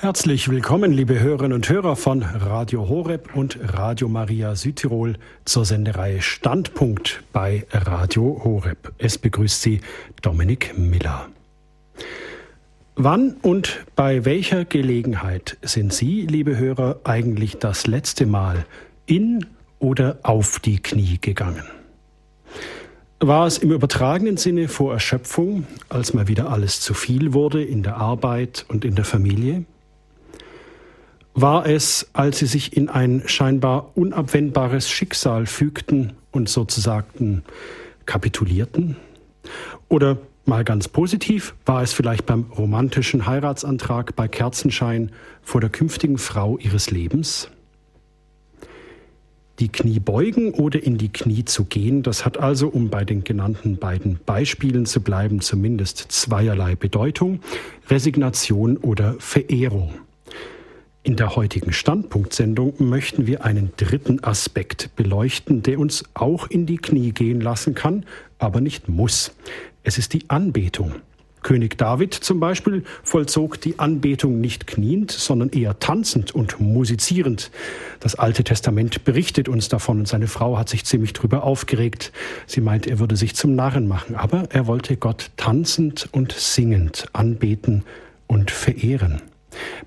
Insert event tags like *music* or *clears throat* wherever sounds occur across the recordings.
Herzlich willkommen, liebe Hörerinnen und Hörer von Radio Horeb und Radio Maria Südtirol zur Sendereihe Standpunkt bei Radio Horeb. Es begrüßt Sie Dominik Miller. Wann und bei welcher Gelegenheit sind Sie, liebe Hörer, eigentlich das letzte Mal in oder auf die Knie gegangen? War es im übertragenen Sinne vor Erschöpfung, als mal wieder alles zu viel wurde in der Arbeit und in der Familie? War es, als sie sich in ein scheinbar unabwendbares Schicksal fügten und sozusagen kapitulierten? Oder mal ganz positiv, war es vielleicht beim romantischen Heiratsantrag bei Kerzenschein vor der künftigen Frau ihres Lebens? Die Knie beugen oder in die Knie zu gehen, das hat also, um bei den genannten beiden Beispielen zu bleiben, zumindest zweierlei Bedeutung, Resignation oder Verehrung. In der heutigen Standpunktsendung möchten wir einen dritten Aspekt beleuchten, der uns auch in die Knie gehen lassen kann, aber nicht muss. Es ist die Anbetung. König David zum Beispiel vollzog die Anbetung nicht kniend, sondern eher tanzend und musizierend. Das Alte Testament berichtet uns davon und seine Frau hat sich ziemlich drüber aufgeregt. Sie meint, er würde sich zum Narren machen, aber er wollte Gott tanzend und singend anbeten und verehren.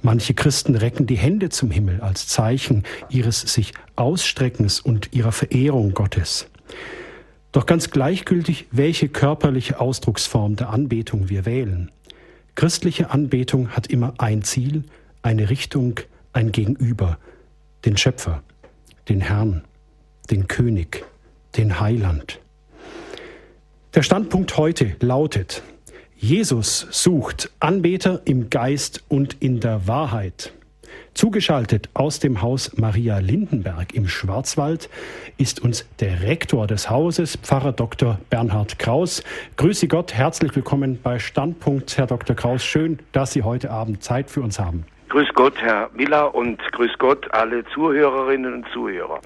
Manche Christen recken die Hände zum Himmel als Zeichen ihres sich Ausstreckens und ihrer Verehrung Gottes. Doch ganz gleichgültig, welche körperliche Ausdrucksform der Anbetung wir wählen. Christliche Anbetung hat immer ein Ziel, eine Richtung, ein Gegenüber, den Schöpfer, den Herrn, den König, den Heiland. Der Standpunkt heute lautet, Jesus sucht Anbeter im Geist und in der Wahrheit. Zugeschaltet aus dem Haus Maria Lindenberg im Schwarzwald ist uns der Rektor des Hauses, Pfarrer Dr. Bernhard Kraus. Grüße Gott, herzlich willkommen bei Standpunkt, Herr Dr. Kraus. Schön, dass Sie heute Abend Zeit für uns haben. Grüß Gott, Herr Miller, und grüß Gott, alle Zuhörerinnen und Zuhörer.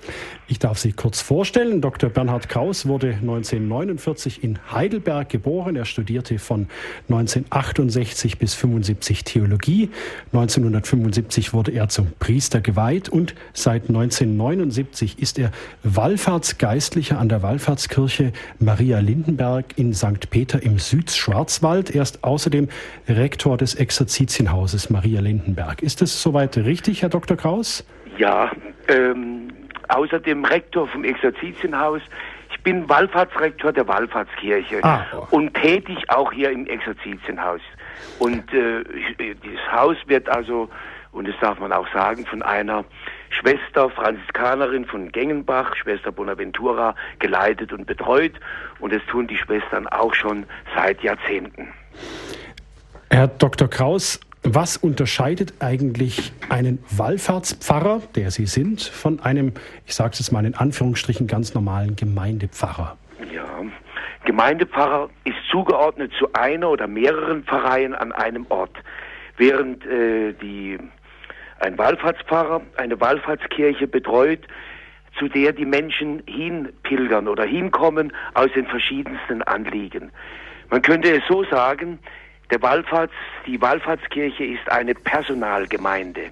Ich darf Sie kurz vorstellen. Dr. Bernhard Kraus wurde 1949 in Heidelberg geboren. Er studierte von 1968 bis 75 Theologie. 1975 wurde er zum Priester geweiht und seit 1979 ist er Wallfahrtsgeistlicher an der Wallfahrtskirche Maria Lindenberg in St. Peter im Südschwarzwald. Er ist außerdem Rektor des Exerzitienhauses Maria Lindenberg. Tag. Ist das soweit richtig, Herr Dr. Kraus? Ja, ähm, außerdem Rektor vom Exerzitienhaus. Ich bin Wallfahrtsrektor der Wallfahrtskirche ah. und tätig auch hier im Exerzitienhaus. Und äh, dieses Haus wird also, und das darf man auch sagen, von einer Schwester, Franziskanerin von Gengenbach, Schwester Bonaventura, geleitet und betreut. Und das tun die Schwestern auch schon seit Jahrzehnten. Herr Dr. Kraus, was unterscheidet eigentlich einen Wallfahrtspfarrer, der Sie sind, von einem, ich sage es mal in Anführungsstrichen, ganz normalen Gemeindepfarrer? Ja, Gemeindepfarrer ist zugeordnet zu einer oder mehreren Pfarreien an einem Ort, während äh, die, ein Wallfahrtspfarrer eine Wallfahrtskirche betreut, zu der die Menschen hinpilgern oder hinkommen aus den verschiedensten Anliegen. Man könnte es so sagen, der Wallfahrts, die Wallfahrtskirche ist eine Personalgemeinde,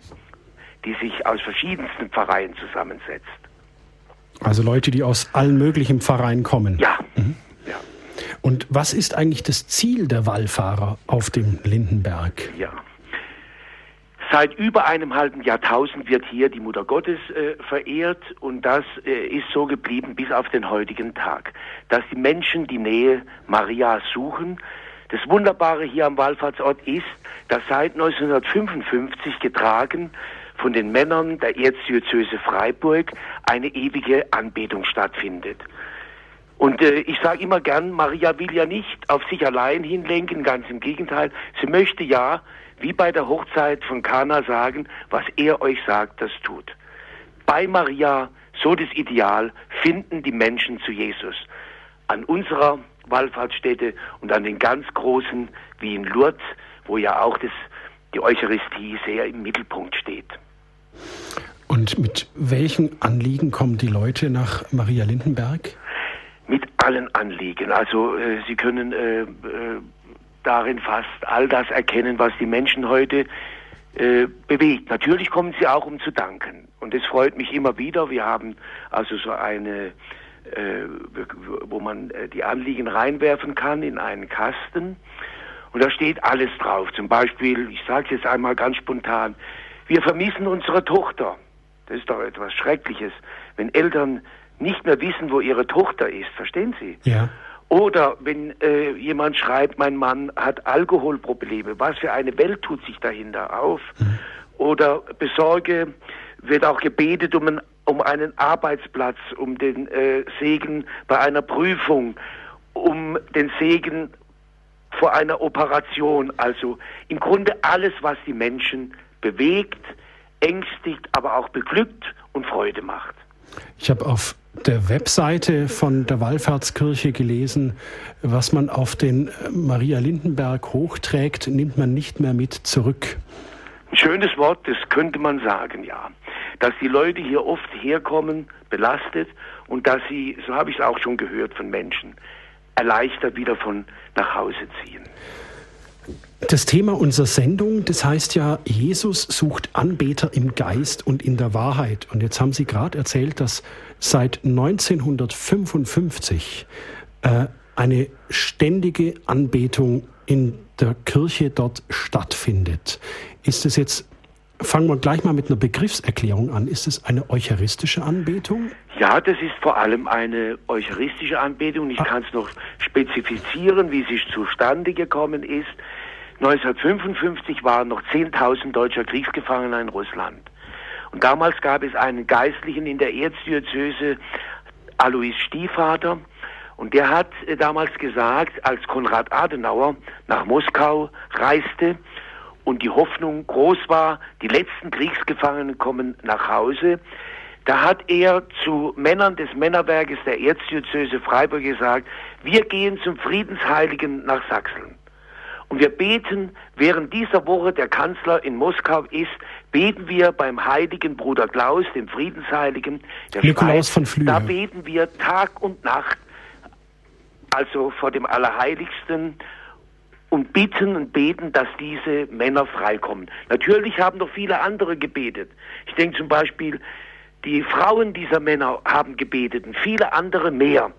die sich aus verschiedensten Pfarreien zusammensetzt. Also Leute, die aus allen möglichen Pfarreien kommen. Ja. Mhm. ja. Und was ist eigentlich das Ziel der Wallfahrer auf dem Lindenberg? Ja. Seit über einem halben Jahrtausend wird hier die Mutter Gottes äh, verehrt und das äh, ist so geblieben bis auf den heutigen Tag, dass die Menschen die Nähe Marias suchen, das Wunderbare hier am Wallfahrtsort ist, dass seit 1955 getragen von den Männern der Erzdiözese Freiburg eine ewige Anbetung stattfindet. Und äh, ich sage immer gern, Maria will ja nicht auf sich allein hinlenken, ganz im Gegenteil. Sie möchte ja, wie bei der Hochzeit von Kana sagen, was er euch sagt, das tut. Bei Maria, so das Ideal, finden die Menschen zu Jesus. An unserer Wallfahrtsstätte und an den ganz großen wie in Lourdes, wo ja auch das, die Eucharistie sehr im Mittelpunkt steht. Und mit welchen Anliegen kommen die Leute nach Maria Lindenberg? Mit allen Anliegen. Also äh, Sie können äh, äh, darin fast all das erkennen, was die Menschen heute äh, bewegt. Natürlich kommen sie auch, um zu danken. Und es freut mich immer wieder. Wir haben also so eine, wo man äh, die Anliegen reinwerfen kann in einen Kasten. Und da steht alles drauf. Zum Beispiel, ich sage es jetzt einmal ganz spontan, wir vermissen unsere Tochter. Das ist doch etwas Schreckliches, wenn Eltern nicht mehr wissen, wo ihre Tochter ist. Verstehen Sie? Ja. Oder wenn äh, jemand schreibt, mein Mann hat Alkoholprobleme, was für eine Welt tut sich dahinter auf? Mhm. Oder besorge, wird auch gebetet um, ein, um einen Arbeitsplatz, um den äh, Segen bei einer Prüfung, um den Segen vor einer Operation. Also im Grunde alles, was die Menschen bewegt, ängstigt, aber auch beglückt und Freude macht. Ich habe auf der Webseite von der Wallfahrtskirche gelesen, was man auf den Maria Lindenberg hochträgt, nimmt man nicht mehr mit zurück. Ein schönes Wort, das könnte man sagen, ja. Dass die Leute hier oft herkommen, belastet, und dass sie, so habe ich es auch schon gehört von Menschen, erleichtert wieder von nach Hause ziehen. Das Thema unserer Sendung, das heißt ja, Jesus sucht Anbeter im Geist und in der Wahrheit. Und jetzt haben Sie gerade erzählt, dass seit 1955 äh, eine ständige Anbetung in der Kirche dort stattfindet. Ist es jetzt, fangen wir gleich mal mit einer Begriffserklärung an, ist es eine eucharistische Anbetung? Ja, das ist vor allem eine eucharistische Anbetung. Ich ah. kann es noch spezifizieren, wie sie zustande gekommen ist. 1955 waren noch 10.000 deutscher Kriegsgefangener in Russland. Und damals gab es einen Geistlichen in der Erzdiözese, Alois Stiefvater, und der hat äh, damals gesagt, als Konrad Adenauer nach Moskau reiste und die Hoffnung groß war, die letzten Kriegsgefangenen kommen nach Hause, da hat er zu Männern des Männerwerkes der Erzdiözese Freiburg gesagt, wir gehen zum Friedensheiligen nach Sachsen. Und wir beten, während dieser Woche der Kanzler in Moskau ist, beten wir beim heiligen Bruder Klaus, dem Friedensheiligen der Nikolaus Schweiz. von Flühe. Da beten wir Tag und Nacht, also vor dem Allerheiligsten und bitten und beten, dass diese Männer freikommen. Natürlich haben noch viele andere gebetet. Ich denke zum Beispiel, die Frauen dieser Männer haben gebetet und viele andere mehr.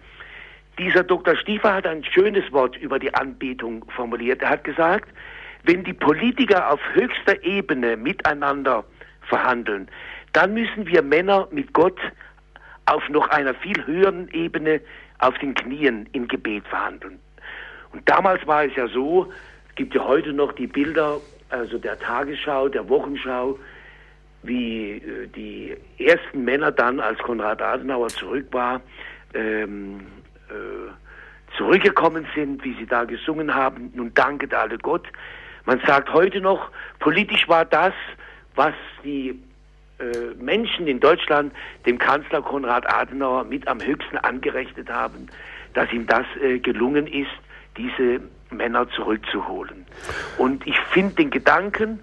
Dieser Dr. Stiefer hat ein schönes Wort über die Anbetung formuliert. Er hat gesagt, wenn die Politiker auf höchster Ebene miteinander verhandeln, dann müssen wir Männer mit Gott auf noch einer viel höheren Ebene auf den Knien im Gebet verhandeln. Und damals war es ja so, es gibt ja heute noch die Bilder, also der Tagesschau, der Wochenschau, wie äh, die ersten Männer dann, als Konrad Adenauer zurück war, ähm, äh, zurückgekommen sind, wie sie da gesungen haben. Nun danket alle Gott. Man sagt heute noch, politisch war das, was die äh, Menschen in Deutschland dem Kanzler Konrad Adenauer mit am höchsten angerechnet haben, dass ihm das äh, gelungen ist, diese Männer zurückzuholen. Und ich finde den Gedanken,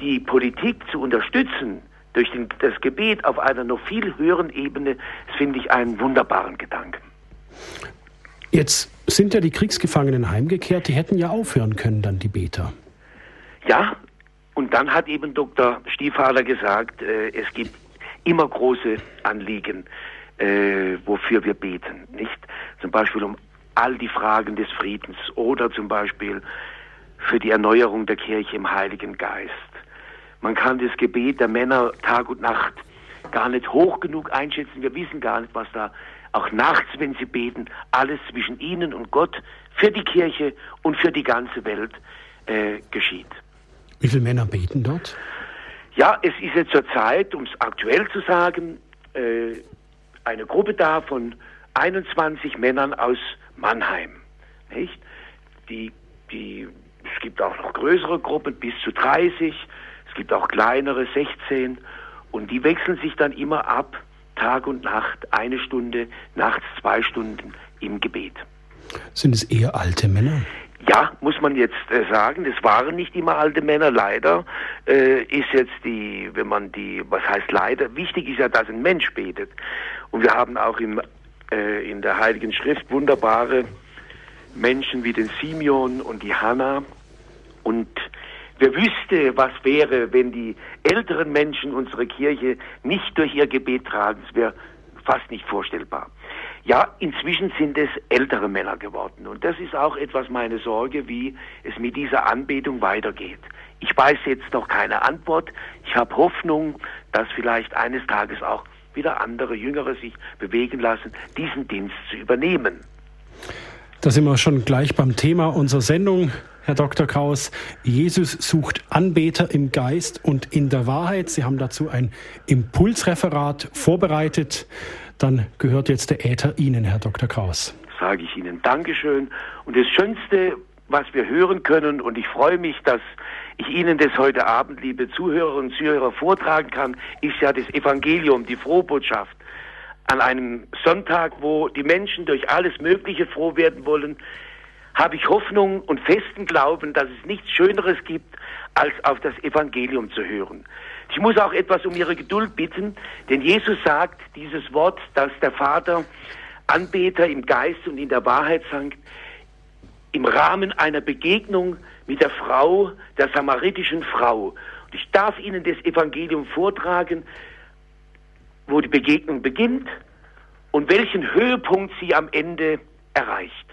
die Politik zu unterstützen durch den, das Gebet auf einer noch viel höheren Ebene, das finde ich einen wunderbaren Gedanken. Jetzt sind ja die Kriegsgefangenen heimgekehrt, die hätten ja aufhören können, dann die Beter. Ja, und dann hat eben Dr. Stiefvater gesagt, äh, es gibt immer große Anliegen, äh, wofür wir beten, nicht? Zum Beispiel um all die Fragen des Friedens oder zum Beispiel für die Erneuerung der Kirche im Heiligen Geist. Man kann das Gebet der Männer Tag und Nacht gar nicht hoch genug einschätzen. Wir wissen gar nicht, was da auch nachts, wenn sie beten, alles zwischen ihnen und Gott für die Kirche und für die ganze Welt äh, geschieht. Wie viele Männer beten dort? Ja, es ist jetzt zur Zeit, um es aktuell zu sagen, äh, eine Gruppe da von 21 Männern aus Mannheim. Nicht? Die, die, es gibt auch noch größere Gruppen, bis zu 30, es gibt auch kleinere, 16, und die wechseln sich dann immer ab Tag und Nacht eine Stunde, nachts zwei Stunden im Gebet. Sind es eher alte Männer? Ja, muss man jetzt äh, sagen, das waren nicht immer alte Männer. Leider äh, ist jetzt die, wenn man die, was heißt leider, wichtig ist ja, dass ein Mensch betet. Und wir haben auch im, äh, in der Heiligen Schrift wunderbare Menschen wie den Simeon und die Hannah. Und Wer wüsste, was wäre, wenn die älteren Menschen unserer Kirche nicht durch ihr Gebet tragen, es wäre fast nicht vorstellbar. Ja, inzwischen sind es ältere Männer geworden. Und das ist auch etwas meine Sorge, wie es mit dieser Anbetung weitergeht. Ich weiß jetzt noch keine Antwort. Ich habe Hoffnung, dass vielleicht eines Tages auch wieder andere Jüngere sich bewegen lassen, diesen Dienst zu übernehmen. Da sind wir schon gleich beim Thema unserer Sendung. Herr Dr. Kraus, Jesus sucht Anbeter im Geist und in der Wahrheit. Sie haben dazu ein Impulsreferat vorbereitet. Dann gehört jetzt der Äther Ihnen, Herr Dr. Kraus. Sage ich Ihnen Dankeschön. Und das Schönste, was wir hören können, und ich freue mich, dass ich Ihnen das heute Abend, liebe Zuhörerinnen und Zuhörer, vortragen kann, ist ja das Evangelium, die Frohbotschaft. An einem Sonntag, wo die Menschen durch alles Mögliche froh werden wollen, habe ich Hoffnung und festen Glauben, dass es nichts Schöneres gibt, als auf das Evangelium zu hören. Ich muss auch etwas um Ihre Geduld bitten, denn Jesus sagt dieses Wort, dass der Vater Anbeter im Geist und in der Wahrheit sankt, im Rahmen einer Begegnung mit der Frau, der samaritischen Frau. Und ich darf Ihnen das Evangelium vortragen, wo die Begegnung beginnt und welchen Höhepunkt sie am Ende erreicht.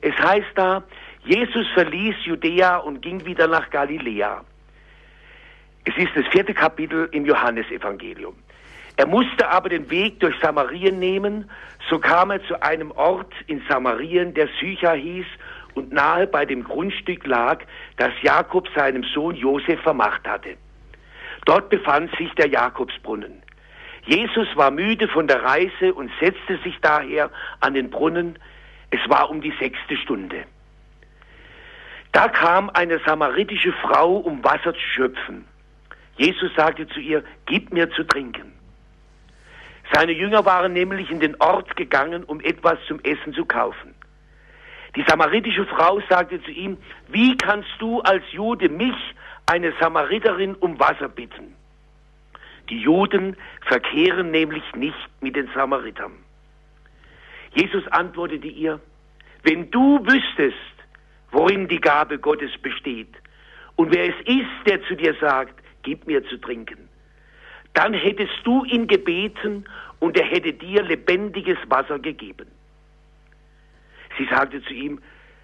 Es heißt da, Jesus verließ Judäa und ging wieder nach Galiläa. Es ist das vierte Kapitel im Johannesevangelium. Er musste aber den Weg durch Samarien nehmen, so kam er zu einem Ort in Samarien, der Sycha hieß und nahe bei dem Grundstück lag, das Jakob seinem Sohn Josef vermacht hatte. Dort befand sich der Jakobsbrunnen. Jesus war müde von der Reise und setzte sich daher an den Brunnen. Es war um die sechste Stunde. Da kam eine samaritische Frau, um Wasser zu schöpfen. Jesus sagte zu ihr, gib mir zu trinken. Seine Jünger waren nämlich in den Ort gegangen, um etwas zum Essen zu kaufen. Die samaritische Frau sagte zu ihm, wie kannst du als Jude mich, eine Samariterin, um Wasser bitten? Die Juden verkehren nämlich nicht mit den Samaritern. Jesus antwortete ihr, wenn du wüsstest, worin die Gabe Gottes besteht und wer es ist, der zu dir sagt, gib mir zu trinken, dann hättest du ihn gebeten und er hätte dir lebendiges Wasser gegeben. Sie sagte zu ihm,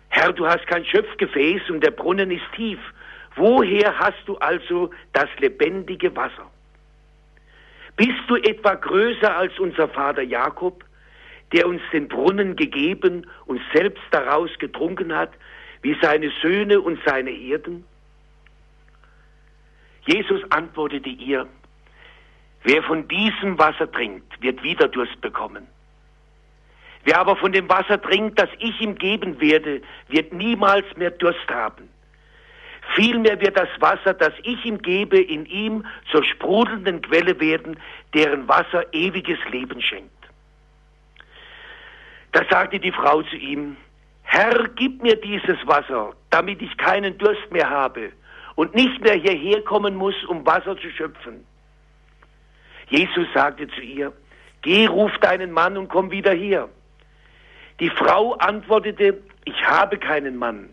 Herr, du hast kein Schöpfgefäß und der Brunnen ist tief. Woher hast du also das lebendige Wasser? Bist du etwa größer als unser Vater Jakob, der uns den Brunnen gegeben und selbst daraus getrunken hat, wie seine Söhne und seine Hirten? Jesus antwortete ihr, wer von diesem Wasser trinkt, wird wieder Durst bekommen. Wer aber von dem Wasser trinkt, das ich ihm geben werde, wird niemals mehr Durst haben. Vielmehr wird das Wasser, das ich ihm gebe, in ihm zur sprudelnden Quelle werden, deren Wasser ewiges Leben schenkt. Da sagte die Frau zu ihm, Herr, gib mir dieses Wasser, damit ich keinen Durst mehr habe und nicht mehr hierher kommen muss, um Wasser zu schöpfen. Jesus sagte zu ihr, Geh, ruf deinen Mann und komm wieder hier. Die Frau antwortete, ich habe keinen Mann.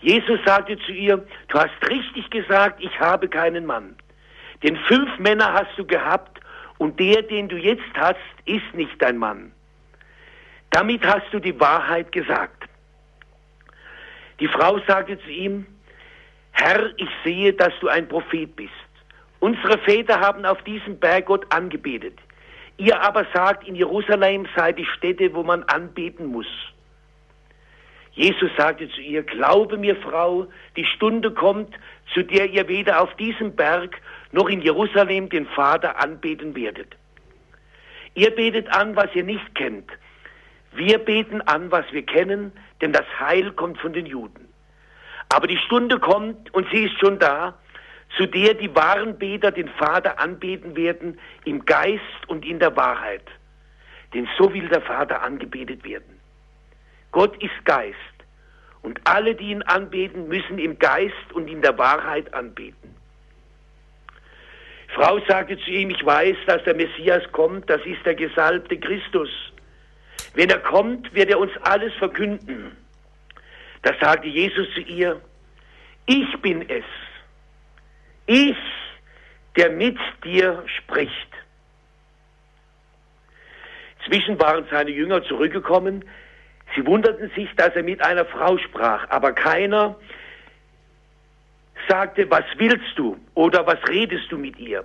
Jesus sagte zu ihr, du hast richtig gesagt, ich habe keinen Mann. Denn fünf Männer hast du gehabt und der, den du jetzt hast, ist nicht dein Mann. Damit hast du die Wahrheit gesagt. Die Frau sagte zu ihm, Herr, ich sehe, dass du ein Prophet bist. Unsere Väter haben auf diesem Berg Gott angebetet. Ihr aber sagt, in Jerusalem sei die Stätte, wo man anbeten muss. Jesus sagte zu ihr, glaube mir, Frau, die Stunde kommt, zu der ihr weder auf diesem Berg noch in Jerusalem den Vater anbeten werdet. Ihr betet an, was ihr nicht kennt. Wir beten an, was wir kennen, denn das Heil kommt von den Juden. Aber die Stunde kommt, und sie ist schon da, zu der die wahren Beter den Vater anbeten werden im Geist und in der Wahrheit. Denn so will der Vater angebetet werden. Gott ist Geist und alle, die ihn anbeten, müssen im Geist und in der Wahrheit anbeten. Frau sagte zu ihm, ich weiß, dass der Messias kommt, das ist der gesalbte Christus. Wenn er kommt, wird er uns alles verkünden. Da sagte Jesus zu ihr, ich bin es. Ich, der mit dir spricht. Zwischen waren seine Jünger zurückgekommen. Sie wunderten sich, dass er mit einer Frau sprach, aber keiner sagte, was willst du oder was redest du mit ihr?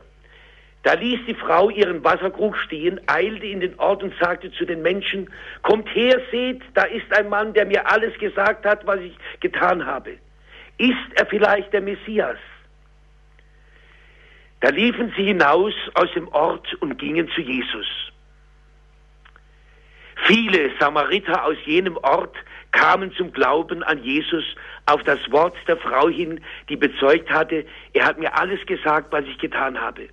Da ließ die Frau ihren Wasserkrug stehen, eilte in den Ort und sagte zu den Menschen, kommt her, seht, da ist ein Mann, der mir alles gesagt hat, was ich getan habe. Ist er vielleicht der Messias? Da liefen sie hinaus aus dem Ort und gingen zu Jesus. Viele Samariter aus jenem Ort kamen zum Glauben an Jesus auf das Wort der Frau hin, die bezeugt hatte, er hat mir alles gesagt, was ich getan habe.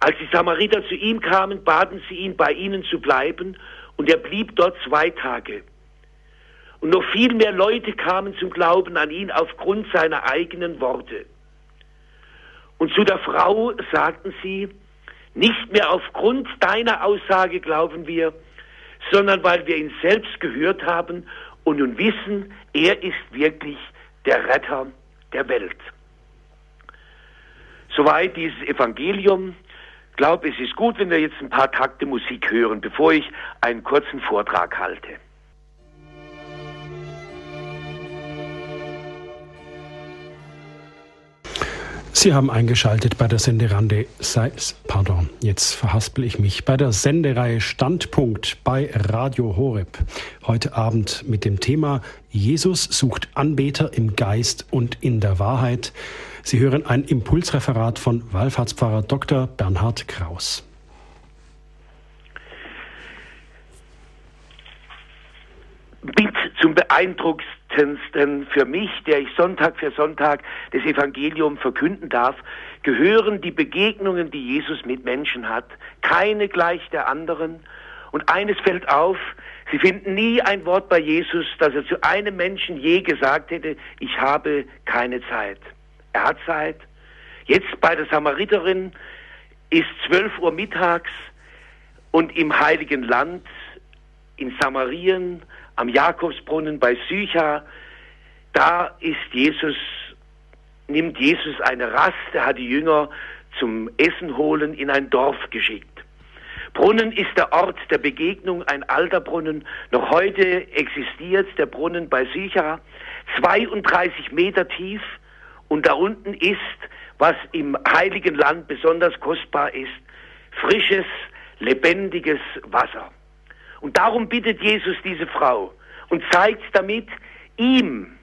Als die Samariter zu ihm kamen, baten sie ihn, bei ihnen zu bleiben, und er blieb dort zwei Tage. Und noch viel mehr Leute kamen zum Glauben an ihn aufgrund seiner eigenen Worte. Und zu der Frau sagten sie, nicht mehr aufgrund deiner Aussage glauben wir, sondern weil wir ihn selbst gehört haben und nun wissen, er ist wirklich der Retter der Welt. Soweit dieses Evangelium. Ich glaube, es ist gut, wenn wir jetzt ein paar Takte Musik hören, bevor ich einen kurzen Vortrag halte. Sie haben eingeschaltet bei der Senderande, pardon, jetzt verhaspel ich mich, bei der Sendereihe Standpunkt bei Radio Horeb. Heute Abend mit dem Thema Jesus sucht Anbeter im Geist und in der Wahrheit. Sie hören ein Impulsreferat von Wallfahrtspfarrer Dr. Bernhard Kraus. Mit zum beeindruckendsten für mich, der ich Sonntag für Sonntag das Evangelium verkünden darf, gehören die Begegnungen, die Jesus mit Menschen hat. Keine gleich der anderen. Und eines fällt auf, Sie finden nie ein Wort bei Jesus, dass er zu einem Menschen je gesagt hätte, ich habe keine Zeit. Er hat Zeit. Jetzt bei der Samariterin ist 12 Uhr mittags und im heiligen Land in Samarien am Jakobsbrunnen bei Sycha, da ist Jesus, nimmt Jesus eine Rast, er hat die Jünger zum Essen holen in ein Dorf geschickt. Brunnen ist der Ort der Begegnung, ein alter Brunnen. Noch heute existiert der Brunnen bei Sycha, 32 Meter tief und da unten ist, was im heiligen Land besonders kostbar ist, frisches, lebendiges Wasser. Und darum bittet Jesus diese Frau und zeigt damit ihm,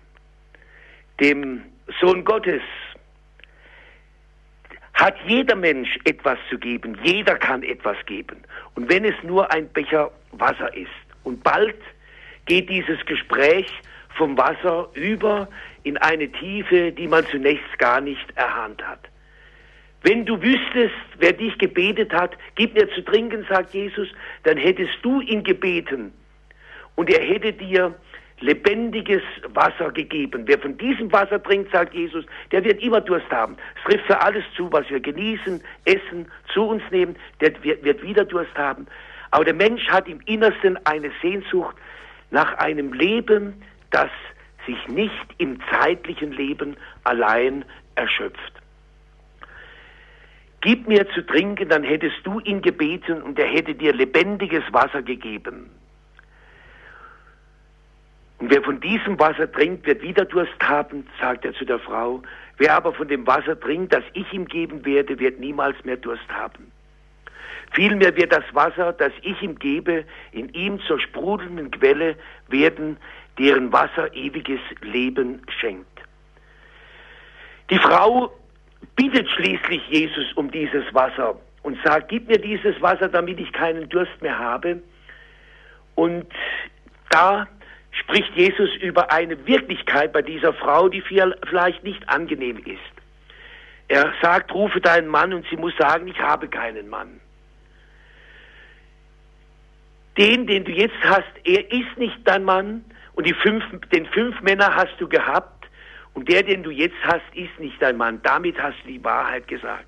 dem Sohn Gottes, hat jeder Mensch etwas zu geben. Jeder kann etwas geben. Und wenn es nur ein Becher Wasser ist. Und bald geht dieses Gespräch vom Wasser über in eine Tiefe, die man zunächst gar nicht erahnt hat. Wenn du wüsstest, wer dich gebetet hat, gib mir zu trinken, sagt Jesus, dann hättest du ihn gebeten und er hätte dir lebendiges Wasser gegeben. Wer von diesem Wasser trinkt, sagt Jesus, der wird immer Durst haben. Es trifft für alles zu, was wir genießen, essen, zu uns nehmen, der wird wieder Durst haben. Aber der Mensch hat im Innersten eine Sehnsucht nach einem Leben, das sich nicht im zeitlichen Leben allein erschöpft. Gib mir zu trinken, dann hättest du ihn gebeten und er hätte dir lebendiges Wasser gegeben. Und wer von diesem Wasser trinkt, wird wieder Durst haben, sagt er zu der Frau. Wer aber von dem Wasser trinkt, das ich ihm geben werde, wird niemals mehr Durst haben. Vielmehr wird das Wasser, das ich ihm gebe, in ihm zur sprudelnden Quelle werden, deren Wasser ewiges Leben schenkt. Die Frau bittet schließlich Jesus um dieses Wasser und sagt, gib mir dieses Wasser, damit ich keinen Durst mehr habe. Und da spricht Jesus über eine Wirklichkeit bei dieser Frau, die vielleicht nicht angenehm ist. Er sagt, rufe deinen Mann und sie muss sagen, ich habe keinen Mann. Den, den du jetzt hast, er ist nicht dein Mann und die fünf, den fünf Männer hast du gehabt und der, den du jetzt hast, ist nicht dein Mann. Damit hast du die Wahrheit gesagt.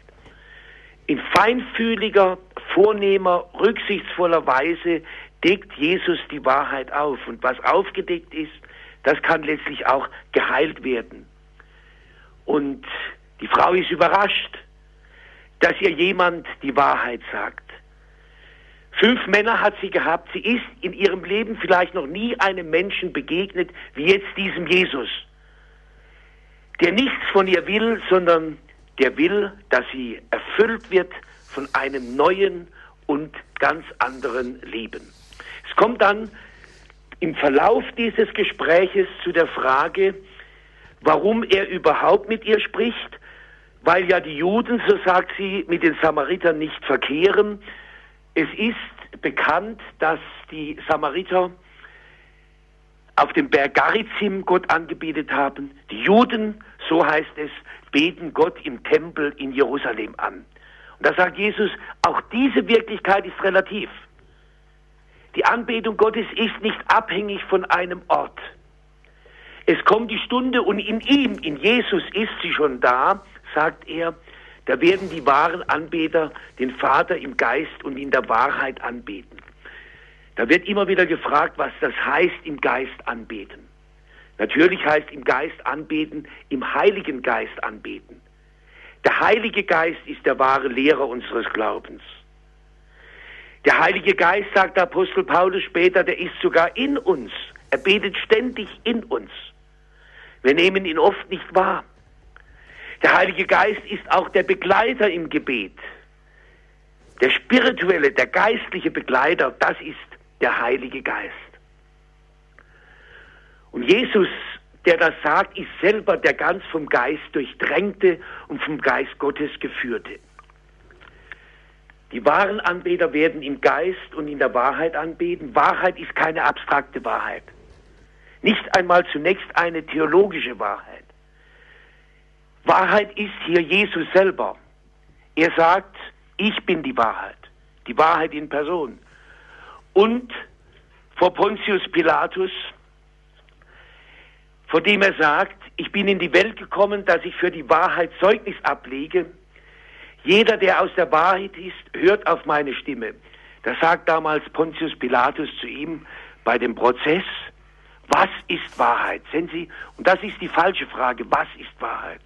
In feinfühliger, vornehmer, rücksichtsvoller Weise deckt Jesus die Wahrheit auf. Und was aufgedeckt ist, das kann letztlich auch geheilt werden. Und die Frau ist überrascht, dass ihr jemand die Wahrheit sagt. Fünf Männer hat sie gehabt. Sie ist in ihrem Leben vielleicht noch nie einem Menschen begegnet wie jetzt diesem Jesus, der nichts von ihr will, sondern der will, dass sie erfüllt wird von einem neuen und ganz anderen Leben. Es kommt dann im Verlauf dieses Gespräches zu der Frage, warum er überhaupt mit ihr spricht, weil ja die Juden, so sagt sie, mit den Samaritern nicht verkehren. Es ist bekannt, dass die Samariter auf dem Berg Garizim Gott angebetet haben. Die Juden, so heißt es, beten Gott im Tempel in Jerusalem an. Und da sagt Jesus, auch diese Wirklichkeit ist relativ. Die Anbetung Gottes ist nicht abhängig von einem Ort. Es kommt die Stunde und in ihm, in Jesus ist sie schon da, sagt er, da werden die wahren Anbeter den Vater im Geist und in der Wahrheit anbeten. Da wird immer wieder gefragt, was das heißt, im Geist anbeten. Natürlich heißt im Geist anbeten, im Heiligen Geist anbeten. Der Heilige Geist ist der wahre Lehrer unseres Glaubens. Der Heilige Geist, sagt der Apostel Paulus später, der ist sogar in uns. Er betet ständig in uns. Wir nehmen ihn oft nicht wahr. Der Heilige Geist ist auch der Begleiter im Gebet. Der spirituelle, der geistliche Begleiter, das ist der Heilige Geist. Und Jesus, der das sagt, ist selber der ganz vom Geist durchdrängte und vom Geist Gottes geführte. Die wahren Anbeter werden im Geist und in der Wahrheit anbeten. Wahrheit ist keine abstrakte Wahrheit. Nicht einmal zunächst eine theologische Wahrheit. Wahrheit ist hier Jesus selber. Er sagt, ich bin die Wahrheit, die Wahrheit in Person. Und vor Pontius Pilatus, vor dem er sagt, ich bin in die Welt gekommen, dass ich für die Wahrheit Zeugnis ablege. Jeder, der aus der Wahrheit ist, hört auf meine Stimme. Das sagt damals Pontius Pilatus zu ihm bei dem Prozess. Was ist Wahrheit? Sehen Sie? Und das ist die falsche Frage. Was ist Wahrheit?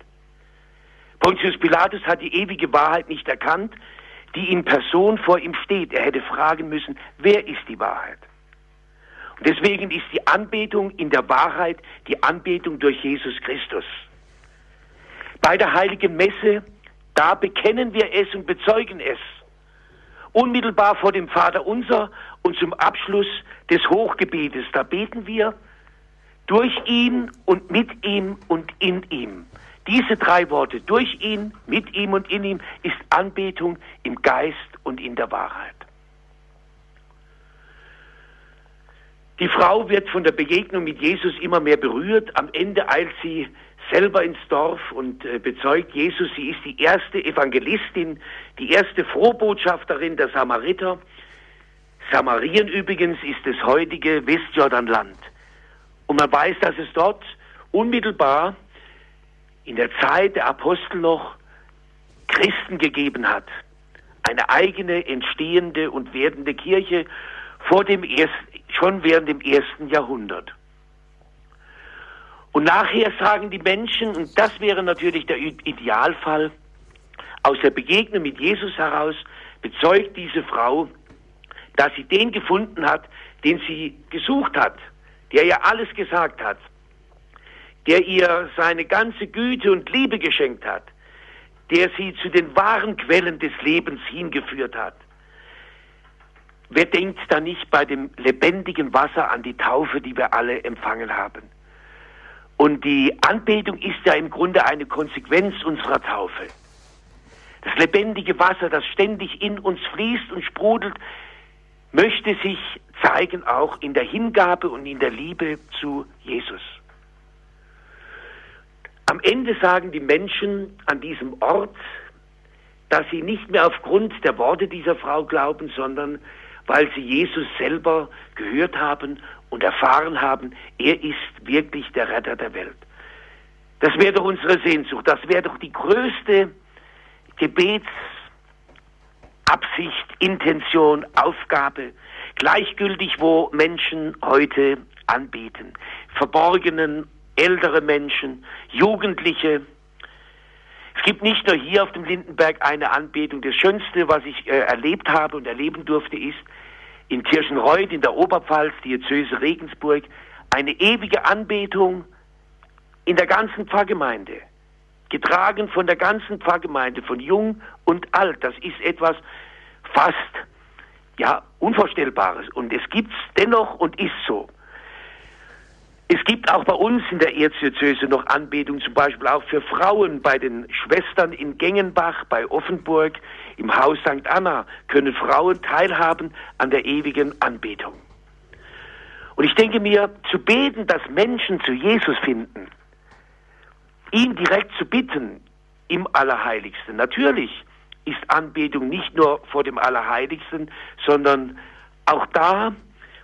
Pontius Pilatus hat die ewige Wahrheit nicht erkannt, die in Person vor ihm steht. Er hätte fragen müssen, wer ist die Wahrheit? Und deswegen ist die Anbetung in der Wahrheit die Anbetung durch Jesus Christus. Bei der heiligen Messe, da bekennen wir es und bezeugen es. Unmittelbar vor dem Vater unser und zum Abschluss des Hochgebetes, da beten wir durch ihn und mit ihm und in ihm. Diese drei Worte, durch ihn, mit ihm und in ihm, ist Anbetung im Geist und in der Wahrheit. Die Frau wird von der Begegnung mit Jesus immer mehr berührt. Am Ende eilt sie selber ins Dorf und äh, bezeugt Jesus. Sie ist die erste Evangelistin, die erste Frohbotschafterin der Samariter. Samarien übrigens ist das heutige Westjordanland. Und man weiß, dass es dort unmittelbar in der Zeit der Apostel noch Christen gegeben hat. Eine eigene entstehende und werdende Kirche vor dem ersten, schon während dem ersten Jahrhundert. Und nachher sagen die Menschen, und das wäre natürlich der Idealfall, aus der Begegnung mit Jesus heraus bezeugt diese Frau, dass sie den gefunden hat, den sie gesucht hat, der ihr alles gesagt hat der ihr seine ganze Güte und Liebe geschenkt hat, der sie zu den wahren Quellen des Lebens hingeführt hat. Wer denkt da nicht bei dem lebendigen Wasser an die Taufe, die wir alle empfangen haben? Und die Anbetung ist ja im Grunde eine Konsequenz unserer Taufe. Das lebendige Wasser, das ständig in uns fließt und sprudelt, möchte sich zeigen auch in der Hingabe und in der Liebe zu Jesus. Am Ende sagen die Menschen an diesem Ort, dass sie nicht mehr aufgrund der Worte dieser Frau glauben, sondern weil sie Jesus selber gehört haben und erfahren haben, er ist wirklich der Retter der Welt. Das wäre doch unsere Sehnsucht, das wäre doch die größte Gebetsabsicht, Intention, Aufgabe, gleichgültig wo Menschen heute anbeten, verborgenen ältere Menschen, Jugendliche, Es gibt nicht nur hier auf dem Lindenberg eine Anbetung. Das Schönste, was ich äh, erlebt habe und erleben durfte, ist in Kirchenreuth in der Oberpfalz, Diözese Regensburg, eine ewige Anbetung in der ganzen Pfarrgemeinde. Getragen von der ganzen Pfarrgemeinde, von jung und alt. Das ist etwas fast, ja, Unvorstellbares. Und es gibt's dennoch und ist so. Es gibt auch bei uns in der Erzdiözese noch Anbetung, zum Beispiel auch für Frauen bei den Schwestern in Gengenbach, bei Offenburg, im Haus St. Anna können Frauen teilhaben an der ewigen Anbetung. Und ich denke mir, zu beten, dass Menschen zu Jesus finden, ihn direkt zu bitten im Allerheiligsten. Natürlich ist Anbetung nicht nur vor dem Allerheiligsten, sondern auch da,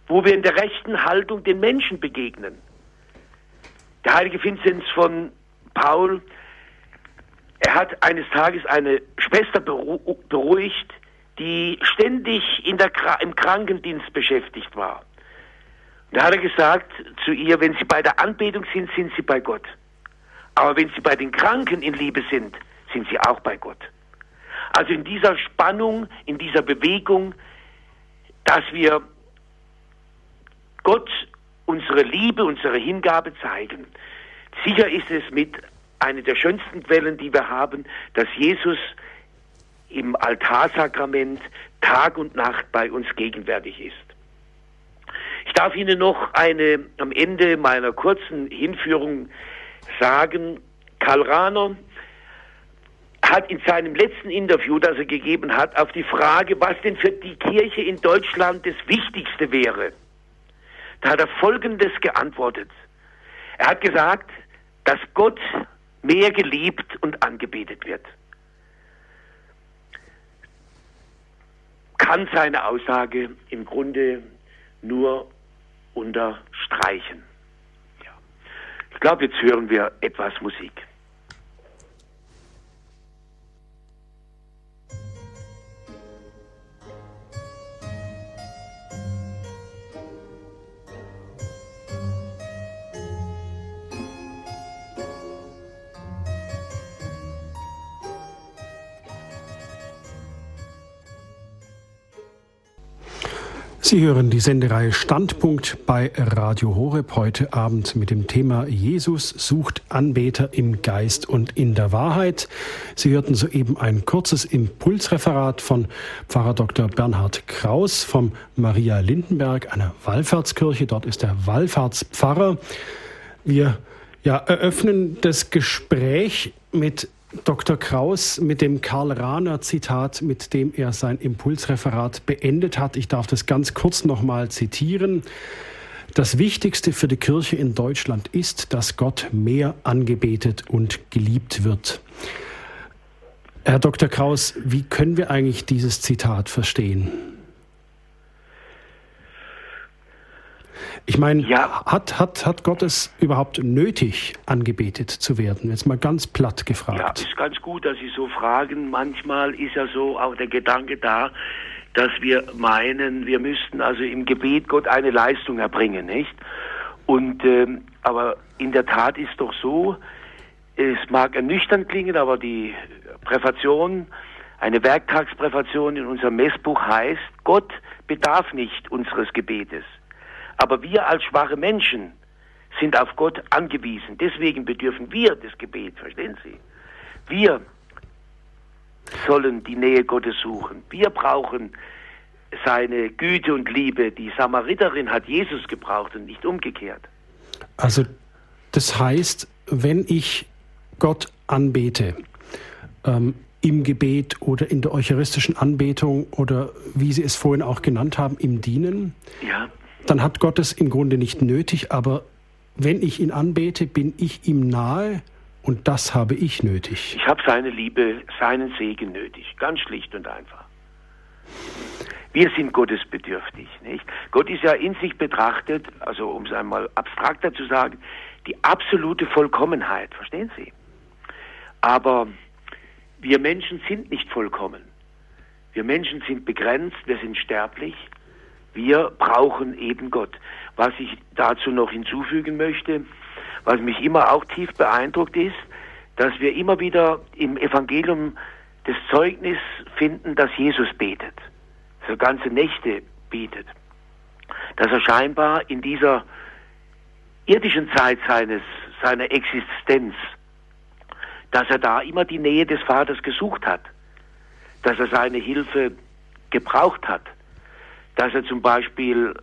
wo wir in der rechten Haltung den Menschen begegnen. Der heilige Vinzenz von Paul, er hat eines Tages eine Schwester beruhigt, die ständig in der, im Krankendienst beschäftigt war. Da hat er gesagt zu ihr, wenn Sie bei der Anbetung sind, sind Sie bei Gott. Aber wenn Sie bei den Kranken in Liebe sind, sind Sie auch bei Gott. Also in dieser Spannung, in dieser Bewegung, dass wir Gott unsere Liebe, unsere Hingabe zeigen. Sicher ist es mit einer der schönsten Quellen, die wir haben, dass Jesus im Altarsakrament Tag und Nacht bei uns gegenwärtig ist. Ich darf Ihnen noch eine am Ende meiner kurzen Hinführung sagen. Karl Rahner hat in seinem letzten Interview, das er gegeben hat, auf die Frage, was denn für die Kirche in Deutschland das Wichtigste wäre, da hat er Folgendes geantwortet. Er hat gesagt, dass Gott mehr geliebt und angebetet wird. Kann seine Aussage im Grunde nur unterstreichen. Ich glaube, jetzt hören wir etwas Musik. Sie hören die Sendereihe Standpunkt bei Radio Horeb heute Abend mit dem Thema Jesus sucht Anbeter im Geist und in der Wahrheit. Sie hörten soeben ein kurzes Impulsreferat von Pfarrer Dr. Bernhard Kraus vom Maria Lindenberg, einer Wallfahrtskirche. Dort ist er Wallfahrtspfarrer. Wir ja, eröffnen das Gespräch mit Dr. Kraus mit dem Karl Rahner Zitat, mit dem er sein Impulsreferat beendet hat. Ich darf das ganz kurz nochmal zitieren. Das Wichtigste für die Kirche in Deutschland ist, dass Gott mehr angebetet und geliebt wird. Herr Dr. Kraus, wie können wir eigentlich dieses Zitat verstehen? Ich meine, ja. hat, hat, hat Gott es überhaupt nötig, angebetet zu werden? Jetzt mal ganz platt gefragt. Ja, ist ganz gut, dass Sie so fragen. Manchmal ist ja so auch der Gedanke da, dass wir meinen, wir müssten also im Gebet Gott eine Leistung erbringen, nicht? Und ähm, aber in der Tat ist doch so, es mag ernüchternd klingen, aber die Präfation, eine Werktagspräfation in unserem Messbuch heißt, Gott bedarf nicht unseres Gebetes. Aber wir als schwache Menschen sind auf Gott angewiesen. Deswegen bedürfen wir des Gebets, verstehen Sie? Wir sollen die Nähe Gottes suchen. Wir brauchen seine Güte und Liebe. Die Samariterin hat Jesus gebraucht und nicht umgekehrt. Also das heißt, wenn ich Gott anbete, ähm, im Gebet oder in der eucharistischen Anbetung oder wie Sie es vorhin auch genannt haben, im Dienen, ja dann hat Gott es im Grunde nicht nötig, aber wenn ich ihn anbete, bin ich ihm nahe und das habe ich nötig. Ich habe seine Liebe, seinen Segen nötig, ganz schlicht und einfach. Wir sind gottesbedürftig, nicht? Gott ist ja in sich betrachtet, also um es einmal abstrakter zu sagen, die absolute Vollkommenheit, verstehen Sie? Aber wir Menschen sind nicht vollkommen. Wir Menschen sind begrenzt, wir sind sterblich wir brauchen eben Gott. Was ich dazu noch hinzufügen möchte, was mich immer auch tief beeindruckt ist, dass wir immer wieder im Evangelium das Zeugnis finden, dass Jesus betet, er ganze Nächte betet, dass er scheinbar in dieser irdischen Zeit seines, seiner Existenz, dass er da immer die Nähe des Vaters gesucht hat, dass er seine Hilfe gebraucht hat, dass er zum Beispiel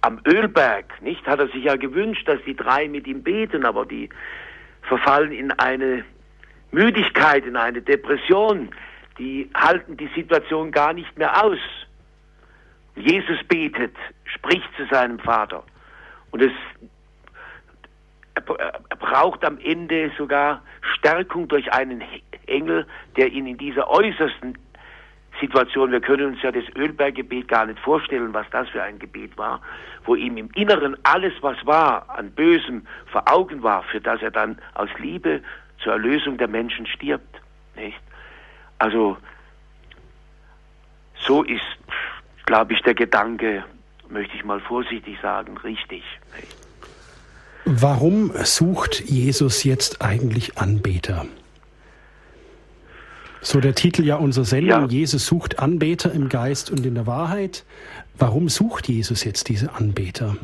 am Ölberg, nicht, hat er sich ja gewünscht, dass die drei mit ihm beten, aber die verfallen in eine Müdigkeit, in eine Depression, die halten die Situation gar nicht mehr aus. Jesus betet, spricht zu seinem Vater. Und es, er braucht am Ende sogar Stärkung durch einen Engel, der ihn in dieser äußersten Situation, wir können uns ja das Ölberggebet gar nicht vorstellen, was das für ein Gebet war, wo ihm im Inneren alles, was war, an Bösem vor Augen war, für das er dann aus Liebe zur Erlösung der Menschen stirbt. Nicht? Also so ist, glaube ich, der Gedanke, möchte ich mal vorsichtig sagen, richtig. Nicht? Warum sucht Jesus jetzt eigentlich Anbeter? So der Titel ja unserer Sendung, ja. Jesus sucht Anbeter im Geist und in der Wahrheit. Warum sucht Jesus jetzt diese Anbeter?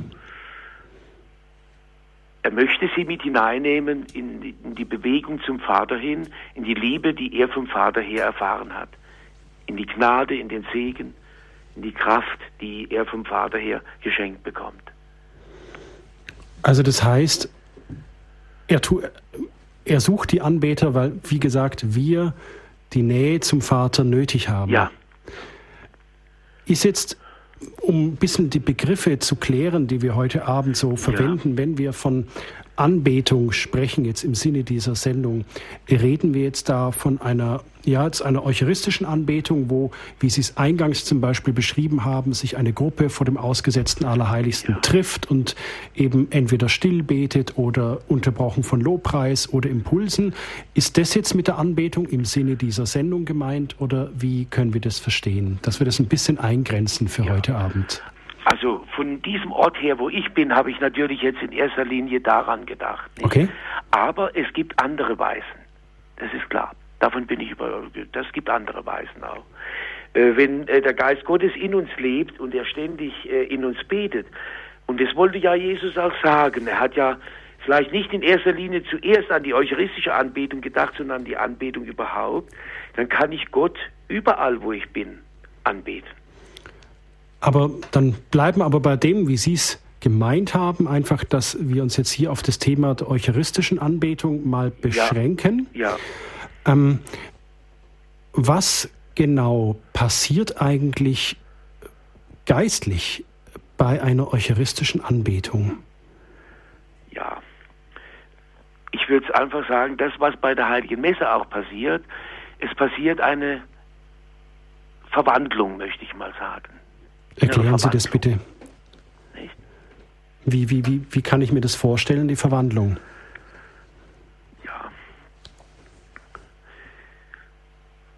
Er möchte sie mit hineinnehmen in die, in die Bewegung zum Vater hin, in die Liebe, die er vom Vater her erfahren hat, in die Gnade, in den Segen, in die Kraft, die er vom Vater her geschenkt bekommt. Also das heißt, er, tu, er sucht die Anbeter, weil, wie gesagt, wir die Nähe zum Vater nötig haben. Ja. Ist jetzt, um ein bisschen die Begriffe zu klären, die wir heute Abend so verwenden, ja. wenn wir von Anbetung sprechen, jetzt im Sinne dieser Sendung, reden wir jetzt da von einer, ja, jetzt einer eucharistischen Anbetung, wo, wie Sie es eingangs zum Beispiel beschrieben haben, sich eine Gruppe vor dem ausgesetzten Allerheiligsten ja. trifft und eben entweder still betet oder unterbrochen von Lobpreis oder Impulsen. Ist das jetzt mit der Anbetung im Sinne dieser Sendung gemeint oder wie können wir das verstehen? Dass wir das ein bisschen eingrenzen für ja. heute Abend. Also von diesem Ort her, wo ich bin, habe ich natürlich jetzt in erster Linie daran gedacht. Nicht? Okay. Aber es gibt andere Weisen. Das ist klar. Davon bin ich überzeugt. Das gibt andere Weisen auch. Äh, wenn äh, der Geist Gottes in uns lebt und er ständig äh, in uns betet, und das wollte ja Jesus auch sagen. Er hat ja vielleicht nicht in erster Linie zuerst an die eucharistische Anbetung gedacht, sondern an die Anbetung überhaupt. Dann kann ich Gott überall, wo ich bin, anbeten. Aber dann bleiben aber bei dem, wie Sie es gemeint haben, einfach, dass wir uns jetzt hier auf das Thema der eucharistischen Anbetung mal beschränken. Ja. ja. Ähm, was genau passiert eigentlich geistlich bei einer eucharistischen Anbetung? Ja, ich würde es einfach sagen, das, was bei der Heiligen Messe auch passiert, es passiert eine Verwandlung, möchte ich mal sagen. Erklären Sie das bitte. Wie, wie, wie, wie kann ich mir das vorstellen, die Verwandlung? Ja.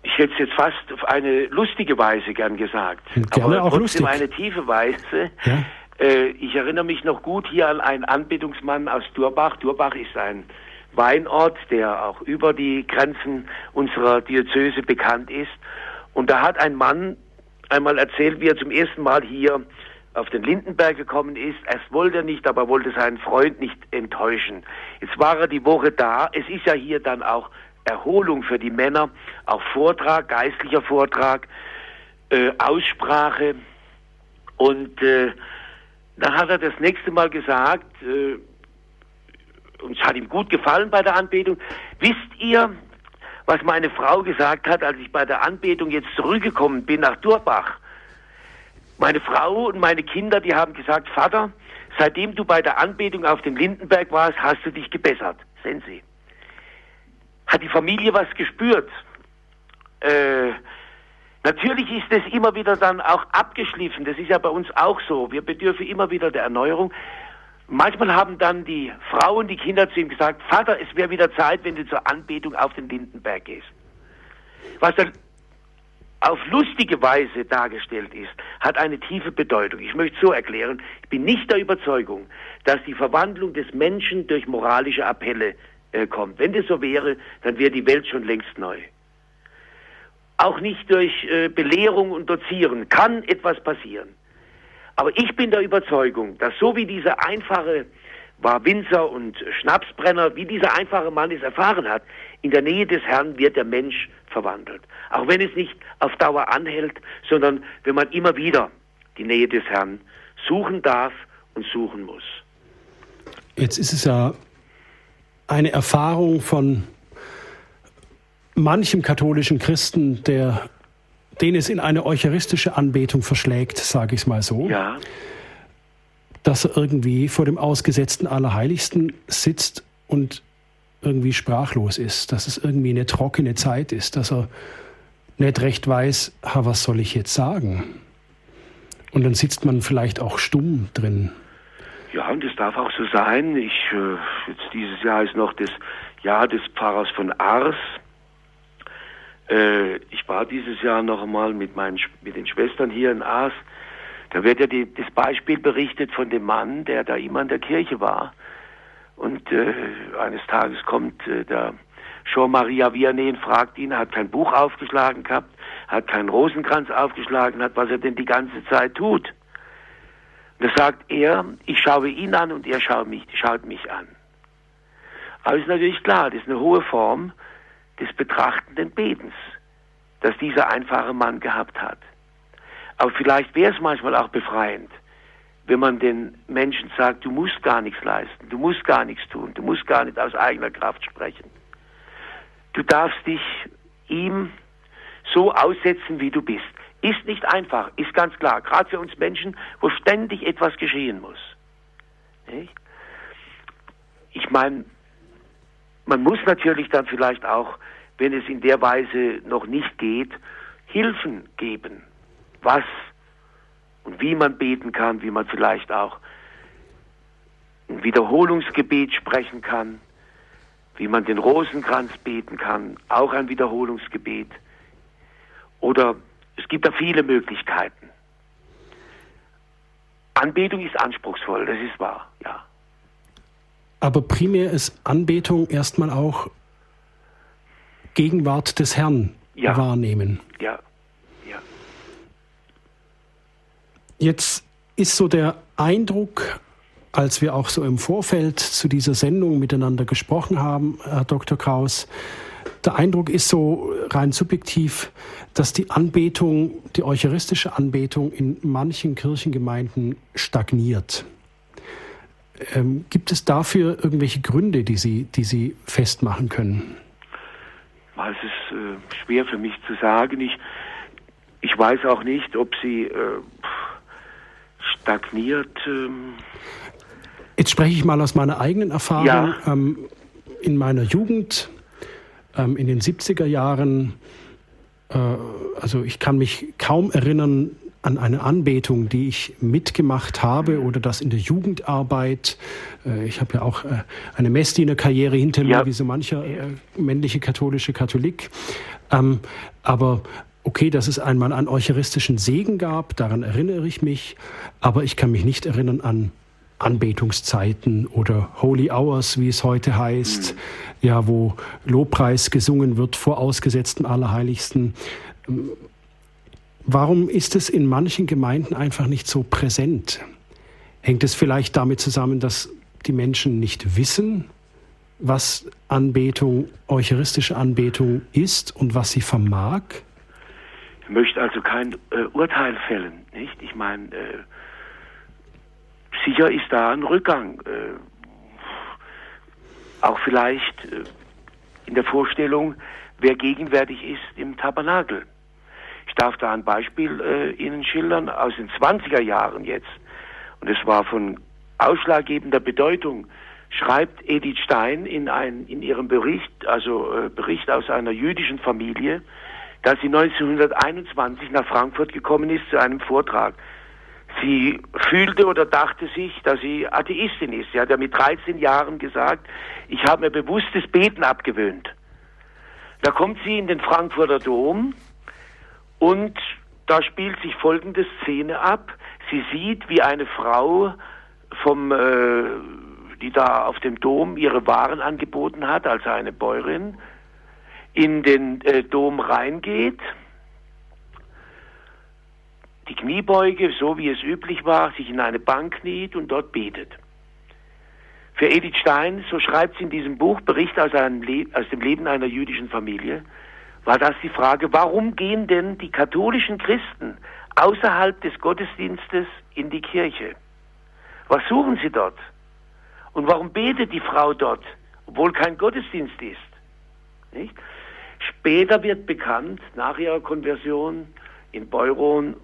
Ich hätte es jetzt fast auf eine lustige Weise gern gesagt. Gerne aber auch lustig. eine tiefe Weise. Ja? Äh, ich erinnere mich noch gut hier an einen Anbetungsmann aus Durbach. Durbach ist ein Weinort, der auch über die Grenzen unserer Diözese bekannt ist. Und da hat ein Mann einmal erzählt, wie er zum ersten Mal hier auf den Lindenberg gekommen ist. Erst wollte er nicht, aber wollte seinen Freund nicht enttäuschen. Jetzt war er die Woche da. Es ist ja hier dann auch Erholung für die Männer, auch Vortrag, geistlicher Vortrag, äh, Aussprache. Und äh, dann hat er das nächste Mal gesagt, äh, und es hat ihm gut gefallen bei der Anbetung, wisst ihr, was meine Frau gesagt hat, als ich bei der Anbetung jetzt zurückgekommen bin nach Durbach. Meine Frau und meine Kinder, die haben gesagt, Vater, seitdem du bei der Anbetung auf dem Lindenberg warst, hast du dich gebessert. Sehen Sie. Hat die Familie was gespürt? Äh, natürlich ist es immer wieder dann auch abgeschliffen. Das ist ja bei uns auch so. Wir bedürfen immer wieder der Erneuerung. Manchmal haben dann die Frauen, die Kinder zu ihm gesagt, Vater, es wäre wieder Zeit, wenn du zur Anbetung auf den Lindenberg gehst. Was dann auf lustige Weise dargestellt ist, hat eine tiefe Bedeutung. Ich möchte so erklären, ich bin nicht der Überzeugung, dass die Verwandlung des Menschen durch moralische Appelle äh, kommt. Wenn das so wäre, dann wäre die Welt schon längst neu. Auch nicht durch äh, Belehrung und Dozieren kann etwas passieren. Aber ich bin der Überzeugung, dass so wie dieser einfache war Winzer und Schnapsbrenner, wie dieser einfache Mann es erfahren hat, in der Nähe des Herrn wird der Mensch verwandelt. Auch wenn es nicht auf Dauer anhält, sondern wenn man immer wieder die Nähe des Herrn suchen darf und suchen muss. Jetzt ist es ja eine Erfahrung von manchem katholischen Christen, der, den es in eine eucharistische Anbetung verschlägt, sage ich es mal so. Ja. Dass er irgendwie vor dem ausgesetzten Allerheiligsten sitzt und irgendwie sprachlos ist, dass es irgendwie eine trockene Zeit ist, dass er nicht recht weiß, ha, was soll ich jetzt sagen? Und dann sitzt man vielleicht auch stumm drin. Ja, und das darf auch so sein. Ich, äh, jetzt dieses Jahr ist noch das Jahr des Pfarrers von Ars. Äh, ich war dieses Jahr noch einmal mit, meinen, mit den Schwestern hier in Ars. Da wird ja die, das Beispiel berichtet von dem Mann, der da immer in der Kirche war. Und äh, eines Tages kommt äh, der Jean-Maria Vianney und fragt ihn, hat kein Buch aufgeschlagen gehabt, hat keinen Rosenkranz aufgeschlagen, hat, was er denn die ganze Zeit tut. Und da sagt er, ich schaue ihn an und er schaut mich, schaut mich an. Aber ist natürlich klar, das ist eine hohe Form des betrachtenden Betens, das dieser einfache Mann gehabt hat. Aber vielleicht wäre es manchmal auch befreiend, wenn man den Menschen sagt, du musst gar nichts leisten, du musst gar nichts tun, du musst gar nicht aus eigener Kraft sprechen. Du darfst dich ihm so aussetzen, wie du bist. Ist nicht einfach, ist ganz klar. Gerade für uns Menschen, wo ständig etwas geschehen muss. Nicht? Ich meine, man muss natürlich dann vielleicht auch, wenn es in der Weise noch nicht geht, Hilfen geben. Was und wie man beten kann, wie man vielleicht auch ein Wiederholungsgebet sprechen kann, wie man den Rosenkranz beten kann, auch ein Wiederholungsgebet. Oder es gibt da viele Möglichkeiten. Anbetung ist anspruchsvoll, das ist wahr, ja. Aber primär ist Anbetung erstmal auch Gegenwart des Herrn ja. wahrnehmen. Ja, ja. Jetzt ist so der Eindruck, als wir auch so im Vorfeld zu dieser Sendung miteinander gesprochen haben, Herr Dr. Kraus, der Eindruck ist so rein subjektiv, dass die Anbetung, die eucharistische Anbetung in manchen Kirchengemeinden stagniert. Ähm, gibt es dafür irgendwelche Gründe, die Sie, die Sie festmachen können? Es ist äh, schwer für mich zu sagen. Ich, ich weiß auch nicht, ob sie äh, stagniert. Ähm Jetzt spreche ich mal aus meiner eigenen Erfahrung. Ja. Ähm, in meiner Jugend, ähm, in den 70er Jahren, äh, also ich kann mich kaum erinnern, an eine Anbetung, die ich mitgemacht habe oder das in der Jugendarbeit. Äh, ich habe ja auch äh, eine Messdienerkarriere hinter mir, ja. wie so mancher äh, männliche katholische Katholik. Ähm, aber okay, dass es einmal einen eucharistischen Segen gab, daran erinnere ich mich, aber ich kann mich nicht erinnern an Anbetungszeiten oder Holy Hours, wie es heute heißt, mhm. ja, wo Lobpreis gesungen wird vor ausgesetztem Allerheiligsten. Warum ist es in manchen Gemeinden einfach nicht so präsent? Hängt es vielleicht damit zusammen, dass die Menschen nicht wissen, was Anbetung, eucharistische Anbetung ist und was sie vermag? Ich möchte also kein äh, Urteil fällen, nicht? Ich meine, äh, sicher ist da ein Rückgang. Äh, auch vielleicht äh, in der Vorstellung, wer gegenwärtig ist im Tabernakel. Darf da ein Beispiel äh, Ihnen schildern aus den 20er Jahren jetzt. Und es war von ausschlaggebender Bedeutung. Schreibt Edith Stein in, ein, in ihrem Bericht, also äh, Bericht aus einer jüdischen Familie, dass sie 1921 nach Frankfurt gekommen ist zu einem Vortrag. Sie fühlte oder dachte sich, dass sie Atheistin ist. Sie hat ja mit 13 Jahren gesagt, ich habe mir bewusstes Beten abgewöhnt. Da kommt sie in den Frankfurter Dom und da spielt sich folgende Szene ab. Sie sieht, wie eine Frau vom äh, die da auf dem Dom ihre Waren angeboten hat, also eine Bäuerin, in den äh, Dom reingeht, die Kniebeuge, so wie es üblich war, sich in eine Bank kniet und dort betet. Für Edith Stein, so schreibt sie in diesem Buch, Bericht aus, aus dem Leben einer jüdischen Familie, war das die Frage, warum gehen denn die katholischen Christen außerhalb des Gottesdienstes in die Kirche? Was suchen sie dort? Und warum betet die Frau dort, obwohl kein Gottesdienst ist? Nicht? Später wird bekannt, nach ihrer Konversion in Beuron,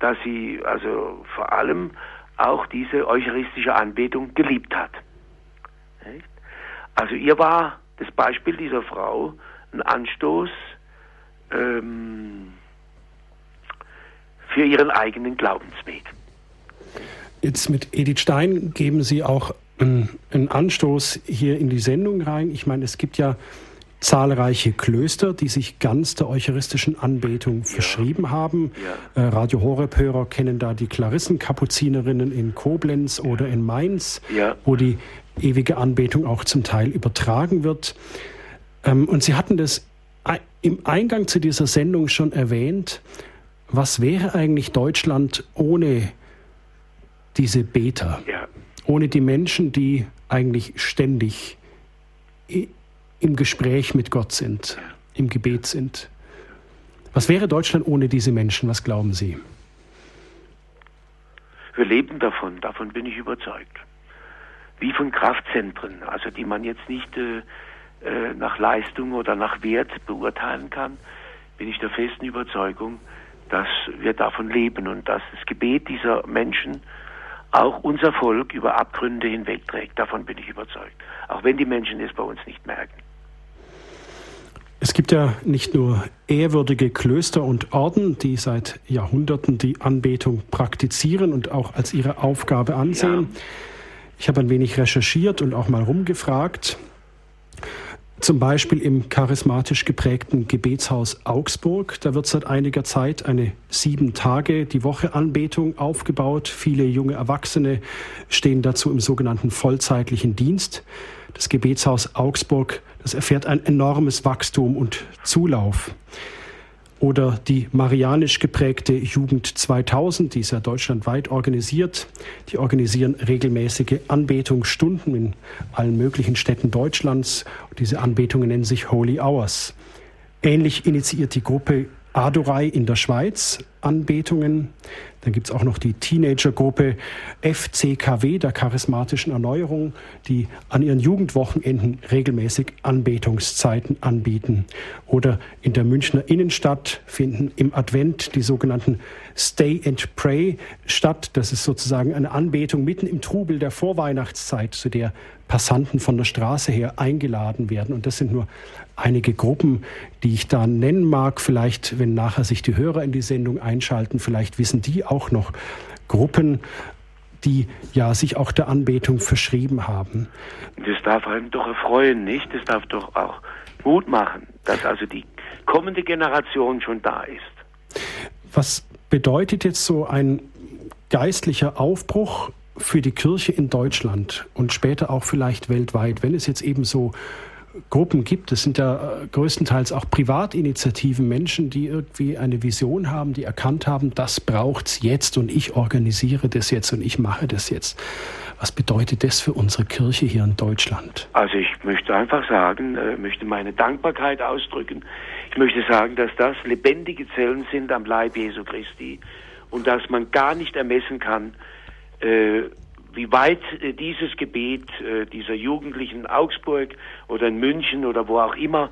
dass sie also vor allem auch diese eucharistische Anbetung geliebt hat. Also ihr war das Beispiel dieser Frau ein Anstoß ähm, für ihren eigenen Glaubensweg. Jetzt mit Edith Stein geben Sie auch einen Anstoß hier in die Sendung rein. Ich meine, es gibt ja zahlreiche Klöster, die sich ganz der eucharistischen Anbetung ja. verschrieben haben. Ja. Äh, Radio Horeb-Hörer kennen da die Klarissenkapuzinerinnen in Koblenz oder in Mainz, ja. wo die ewige Anbetung auch zum Teil übertragen wird. Ähm, und Sie hatten das im Eingang zu dieser Sendung schon erwähnt. Was wäre eigentlich Deutschland ohne diese Beter? Ohne die Menschen, die eigentlich ständig im Gespräch mit Gott sind, im Gebet sind. Was wäre Deutschland ohne diese Menschen? Was glauben Sie? Wir leben davon, davon bin ich überzeugt. Wie von Kraftzentren, also die man jetzt nicht äh, äh, nach Leistung oder nach Wert beurteilen kann, bin ich der festen Überzeugung, dass wir davon leben und dass das Gebet dieser Menschen auch unser Volk über Abgründe hinwegträgt. Davon bin ich überzeugt. Auch wenn die Menschen es bei uns nicht merken. Es gibt ja nicht nur ehrwürdige Klöster und Orden, die seit Jahrhunderten die Anbetung praktizieren und auch als ihre Aufgabe ansehen. Ja. Ich habe ein wenig recherchiert und auch mal rumgefragt. Zum Beispiel im charismatisch geprägten Gebetshaus Augsburg. Da wird seit einiger Zeit eine sieben Tage die Woche Anbetung aufgebaut. Viele junge Erwachsene stehen dazu im sogenannten vollzeitlichen Dienst. Das Gebetshaus Augsburg, das erfährt ein enormes Wachstum und Zulauf. Oder die marianisch geprägte Jugend 2000, die ist ja deutschlandweit organisiert. Die organisieren regelmäßige Anbetungsstunden in allen möglichen Städten Deutschlands. Und diese Anbetungen nennen sich Holy Hours. Ähnlich initiiert die Gruppe Adorei in der Schweiz Anbetungen. Dann gibt es auch noch die Teenagergruppe FCKW der charismatischen Erneuerung, die an ihren Jugendwochenenden regelmäßig Anbetungszeiten anbieten. Oder in der Münchner Innenstadt finden im Advent die sogenannten Stay and Pray statt. Das ist sozusagen eine Anbetung mitten im Trubel der Vorweihnachtszeit, zu der Passanten von der Straße her eingeladen werden. Und das sind nur einige Gruppen, die ich da nennen mag. Vielleicht, wenn nachher sich die Hörer in die Sendung einschalten, vielleicht wissen die auch noch Gruppen, die ja sich auch der Anbetung verschrieben haben. Das darf einen doch erfreuen, nicht? Das darf doch auch Mut machen, dass also die kommende Generation schon da ist. Was bedeutet jetzt so ein geistlicher Aufbruch für die Kirche in Deutschland und später auch vielleicht weltweit, wenn es jetzt eben so Gruppen gibt. Es sind ja äh, größtenteils auch Privatinitiativen, Menschen, die irgendwie eine Vision haben, die erkannt haben, das braucht's jetzt und ich organisiere das jetzt und ich mache das jetzt. Was bedeutet das für unsere Kirche hier in Deutschland? Also ich möchte einfach sagen, äh, möchte meine Dankbarkeit ausdrücken. Ich möchte sagen, dass das lebendige Zellen sind am Leib Jesu Christi und dass man gar nicht ermessen kann, äh, wie weit äh, dieses Gebet äh, dieser Jugendlichen in Augsburg oder in München oder wo auch immer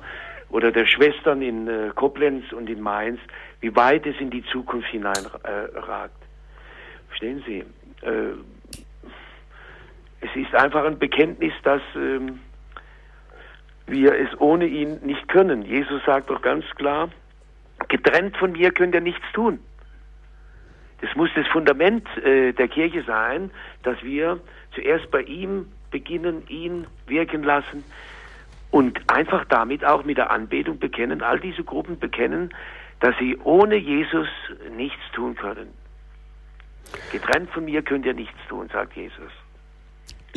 oder der Schwestern in äh, Koblenz und in Mainz, wie weit es in die Zukunft hineinragt. Verstehen Sie? Es ist einfach ein Bekenntnis, dass ähm, wir es ohne ihn nicht können. Jesus sagt doch ganz klar, getrennt von mir könnt ihr nichts tun. Das muss das Fundament äh, der Kirche sein, dass wir zuerst bei ihm beginnen, ihn wirken lassen und einfach damit auch mit der Anbetung bekennen, all diese Gruppen bekennen, dass sie ohne Jesus nichts tun können. Getrennt von mir könnt ihr nichts tun, sagt Jesus.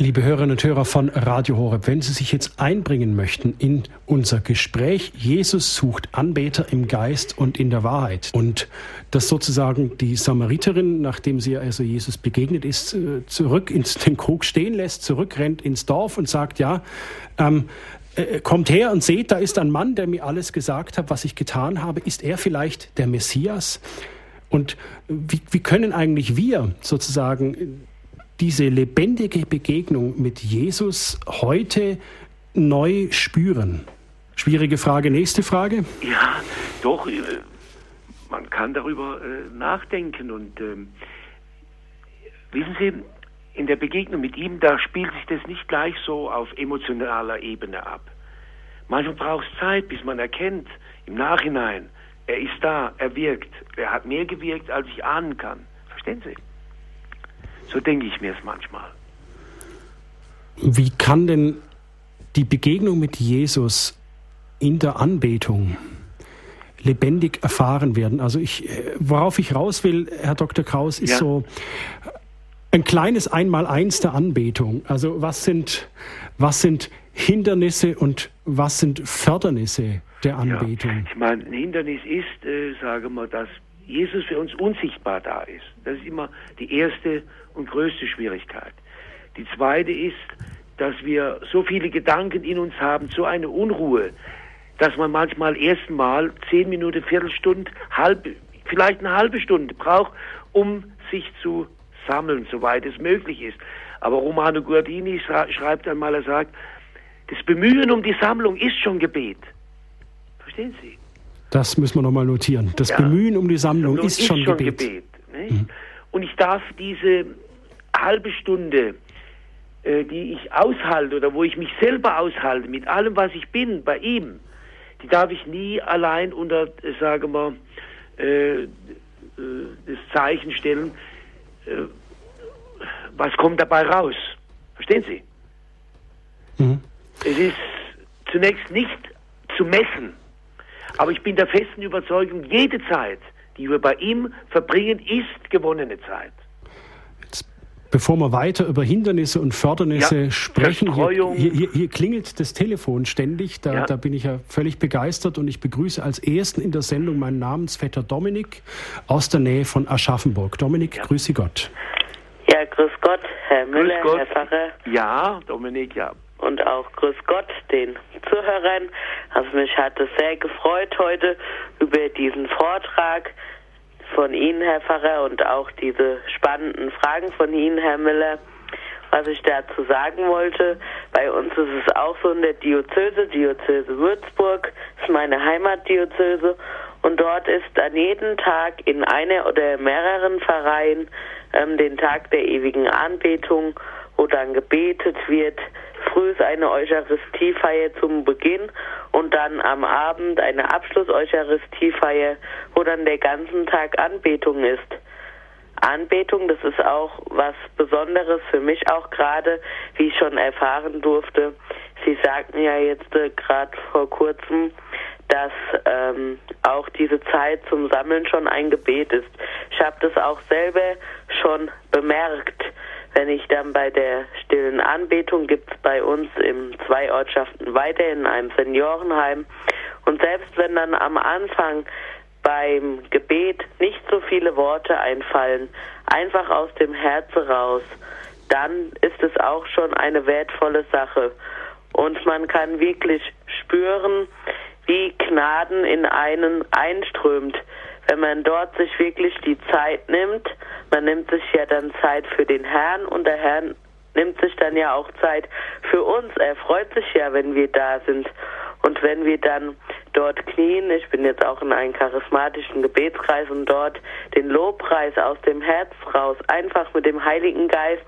Liebe Hörerinnen und Hörer von Radio Horeb, wenn Sie sich jetzt einbringen möchten in unser Gespräch, Jesus sucht Anbeter im Geist und in der Wahrheit. Und dass sozusagen die Samariterin, nachdem sie also Jesus begegnet ist, äh, zurück ins den Krug stehen lässt, zurückrennt ins Dorf und sagt, ja, ähm, äh, kommt her und seht, da ist ein Mann, der mir alles gesagt hat, was ich getan habe. Ist er vielleicht der Messias? Und wie, wie können eigentlich wir sozusagen diese lebendige Begegnung mit Jesus heute neu spüren? Schwierige Frage. Nächste Frage. Ja, doch, äh, man kann darüber äh, nachdenken und ähm, wissen Sie, in der Begegnung mit ihm, da spielt sich das nicht gleich so auf emotionaler Ebene ab. Manchmal braucht es Zeit, bis man erkennt, im Nachhinein, er ist da, er wirkt, er hat mehr gewirkt, als ich ahnen kann. Verstehen Sie? So denke ich mir es manchmal. Wie kann denn die Begegnung mit Jesus in der Anbetung lebendig erfahren werden? Also ich, worauf ich raus will, Herr Dr. Kraus, ist ja. so ein kleines Einmaleins der Anbetung. Also was sind, was sind Hindernisse und was sind Fördernisse der Anbetung? Ja, ich meine, ein Hindernis ist, äh, sagen wir, dass Jesus für uns unsichtbar da ist. Das ist immer die erste und größte Schwierigkeit. Die zweite ist, dass wir so viele Gedanken in uns haben, so eine Unruhe, dass man manchmal erstmal zehn Minuten, Viertelstunde, halb, vielleicht eine halbe Stunde braucht, um sich zu sammeln, soweit es möglich ist. Aber Romano Guardini schreibt einmal, er sagt, das Bemühen um die Sammlung ist schon Gebet. Verstehen Sie? Das müssen wir nochmal notieren. Das ja. Bemühen um die Sammlung, ist, ist, schon, schon Gebet. Gebet mhm. Und ich darf diese halbe Stunde, äh, die ich aushalte oder wo ich mich selber aushalte, mit allem, was ich bin, bei ihm, die darf ich nie allein unter, äh, sagen wir, äh, äh, das Zeichen stellen, äh, was kommt dabei raus. Verstehen Sie? Mhm. Es ist zunächst nicht zu messen, aber ich bin der festen Überzeugung, jede Zeit, die wir bei ihm verbringen, ist gewonnene Zeit. Bevor wir weiter über Hindernisse und Fördernisse ja, sprechen, hier, hier, hier, klingelt das Telefon ständig. Da, ja. da, bin ich ja völlig begeistert und ich begrüße als ersten in der Sendung meinen Namensvetter Dominik aus der Nähe von Aschaffenburg. Dominik, ja. grüße Gott. Ja, grüß Gott, Herr Müller, Gott. Herr Pfarrer. Ja, Dominik, ja. Und auch grüß Gott den Zuhörern. Also mich hat es sehr gefreut heute über diesen Vortrag von Ihnen, Herr Pfarrer, und auch diese spannenden Fragen von Ihnen, Herr Müller. Was ich dazu sagen wollte, bei uns ist es auch so in der Diözese, Diözese Würzburg, ist meine Heimatdiözese, und dort ist an jedem Tag in einer oder mehreren Pfarreien ähm, den Tag der ewigen Anbetung, wo dann gebetet wird, früh eine Eucharistiefeier zum Beginn und dann am Abend eine Abschluss-Eucharistiefeier, wo dann der ganzen Tag Anbetung ist. Anbetung, das ist auch was Besonderes für mich auch gerade, wie ich schon erfahren durfte. Sie sagten ja jetzt äh, gerade vor kurzem, dass ähm, auch diese Zeit zum Sammeln schon ein Gebet ist. Ich habe das auch selber schon bemerkt wenn ich dann bei der stillen Anbetung gibt es bei uns in zwei Ortschaften weiter in einem Seniorenheim. Und selbst wenn dann am Anfang beim Gebet nicht so viele Worte einfallen, einfach aus dem Herzen raus, dann ist es auch schon eine wertvolle Sache. Und man kann wirklich spüren, wie Gnaden in einen einströmt, wenn man dort sich wirklich die Zeit nimmt, man nimmt sich ja dann Zeit für den Herrn und der Herr nimmt sich dann ja auch Zeit für uns. Er freut sich ja, wenn wir da sind. Und wenn wir dann dort knien, ich bin jetzt auch in einem charismatischen Gebetskreis und dort den Lobpreis aus dem Herz raus, einfach mit dem Heiligen Geist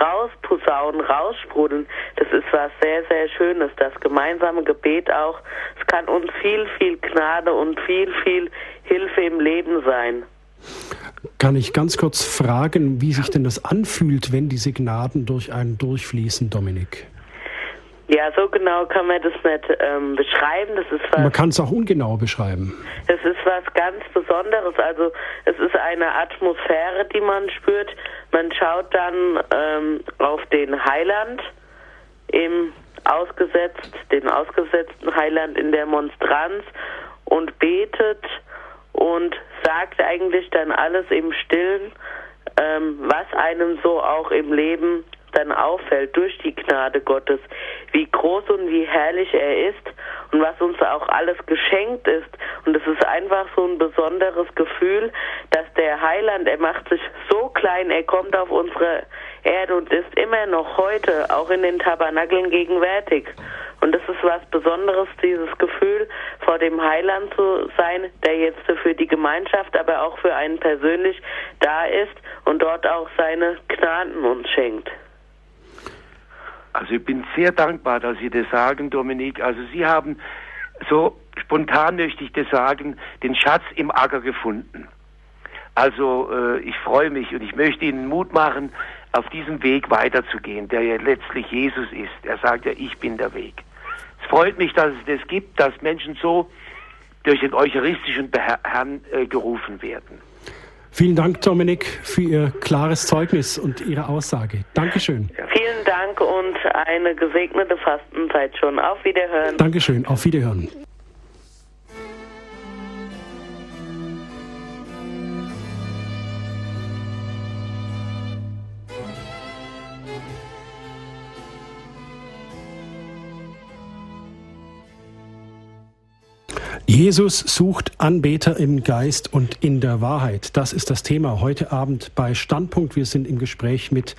rausposaunen, raussprudeln, das ist was sehr, sehr Schönes. Das gemeinsame Gebet auch, es kann uns viel, viel Gnade und viel, viel Hilfe im Leben sein. Kann ich ganz kurz fragen, wie sich denn das anfühlt, wenn diese Gnaden durch einen durchfließen, Dominik? Ja, so genau kann man das nicht ähm, beschreiben. Das ist was, man kann es auch ungenau beschreiben. Es ist was ganz Besonderes. Also es ist eine Atmosphäre, die man spürt. Man schaut dann ähm, auf den Heiland im ausgesetzt, den ausgesetzten Heiland in der Monstranz und betet und sagt eigentlich dann alles im Stillen, ähm, was einem so auch im Leben dann auffällt durch die Gnade Gottes, wie groß und wie herrlich er ist und was uns auch alles geschenkt ist. Und es ist einfach so ein besonderes Gefühl, dass der Heiland, er macht sich so klein, er kommt auf unsere Erde und ist immer noch heute auch in den Tabernakeln gegenwärtig. Und das ist was Besonderes, dieses Gefühl, vor dem Heiland zu sein, der jetzt für die Gemeinschaft, aber auch für einen persönlich da ist und dort auch seine Gnaden uns schenkt. Also ich bin sehr dankbar, dass Sie das sagen, Dominik. Also Sie haben, so spontan möchte ich das sagen, den Schatz im Acker gefunden. Also äh, ich freue mich und ich möchte Ihnen Mut machen, auf diesem Weg weiterzugehen, der ja letztlich Jesus ist. Er sagt ja, ich bin der Weg. Es freut mich, dass es das gibt, dass Menschen so durch den eucharistischen Herrn äh, gerufen werden. Vielen Dank, Dominik, für Ihr klares Zeugnis und Ihre Aussage. Dankeschön. Vielen Dank und eine gesegnete Fastenzeit schon. Auf Wiederhören. Dankeschön. Auf Wiederhören. Jesus sucht Anbeter im Geist und in der Wahrheit. Das ist das Thema heute Abend bei Standpunkt. Wir sind im Gespräch mit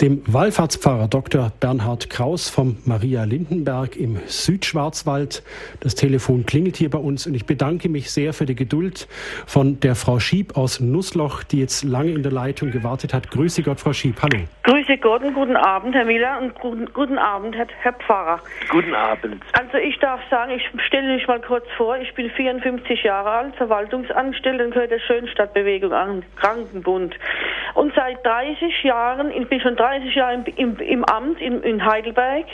dem Wallfahrtspfarrer Dr. Bernhard Kraus vom Maria Lindenberg im Südschwarzwald. Das Telefon klingelt hier bei uns und ich bedanke mich sehr für die Geduld von der Frau Schieb aus Nussloch, die jetzt lange in der Leitung gewartet hat. Grüße Gott, Frau Schieb. Hallo. Grüße Gott und guten Abend, Herr Miller und guten, guten Abend, Herr, Pfarrer. Guten Abend. Also ich darf sagen, ich stelle mich mal kurz vor, ich bin 54 Jahre alt, Verwaltungsangestellte und gehöre der Schönstadtbewegung an, Krankenbund. Und seit 30 Jahren, ich bin schon 30 Jahre im, im, im Amt in, in Heidelberg,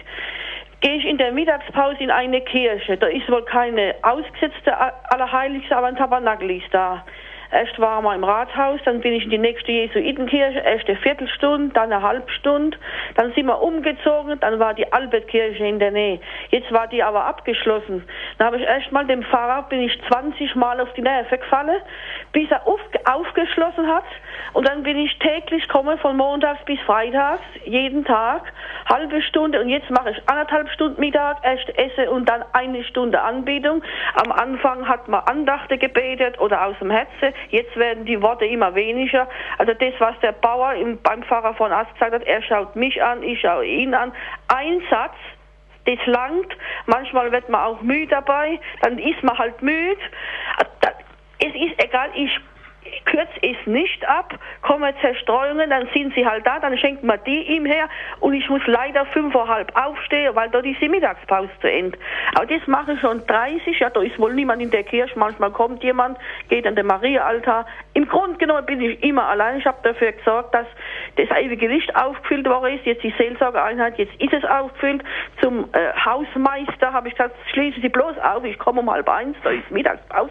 gehe ich in der Mittagspause in eine Kirche. Da ist wohl keine ausgesetzte Allerheiligste, aber ein Tabernakel ist da. Erst waren wir im Rathaus, dann bin ich in die nächste Jesuitenkirche, erst eine Viertelstunde, dann eine Halbstunde, dann sind wir umgezogen, dann war die Albertkirche in der Nähe. Jetzt war die aber abgeschlossen. Dann habe ich erst mal dem Pfarrer, bin ich 20 Mal auf die Nerven gefallen, bis er auf, aufgeschlossen hat. Und dann bin ich täglich komme von montags bis freitags, jeden Tag, halbe Stunde. Und jetzt mache ich anderthalb Stunden Mittag, erst esse und dann eine Stunde Anbetung. Am Anfang hat man Andachte gebetet oder aus dem Herzen. Jetzt werden die Worte immer weniger. Also das, was der Bauer im, beim Pfarrer von Ast gesagt hat, er schaut mich an, ich schaue ihn an. Ein Satz, das langt. Manchmal wird man auch müde dabei, dann ist man halt müde. Es ist egal, ich kürze es nicht ab, kommen Zerstreuungen, dann sind sie halt da, dann schenkt man die ihm her und ich muss leider fünf vor halb aufstehen, weil dort ist die Mittagspause zu Ende. Aber das mache ich schon 30, ja, da ist wohl niemand in der Kirche, manchmal kommt jemand, geht an den Maria-Altar. Im Grunde genommen bin ich immer allein, ich habe dafür gesorgt, dass das ewige Licht aufgefüllt worden ist, jetzt die Seelsorgeeinheit, jetzt ist es aufgefüllt. Zum äh, Hausmeister habe ich gesagt, schließen Sie bloß auf, ich komme um halb eins, da ist Mittagspause.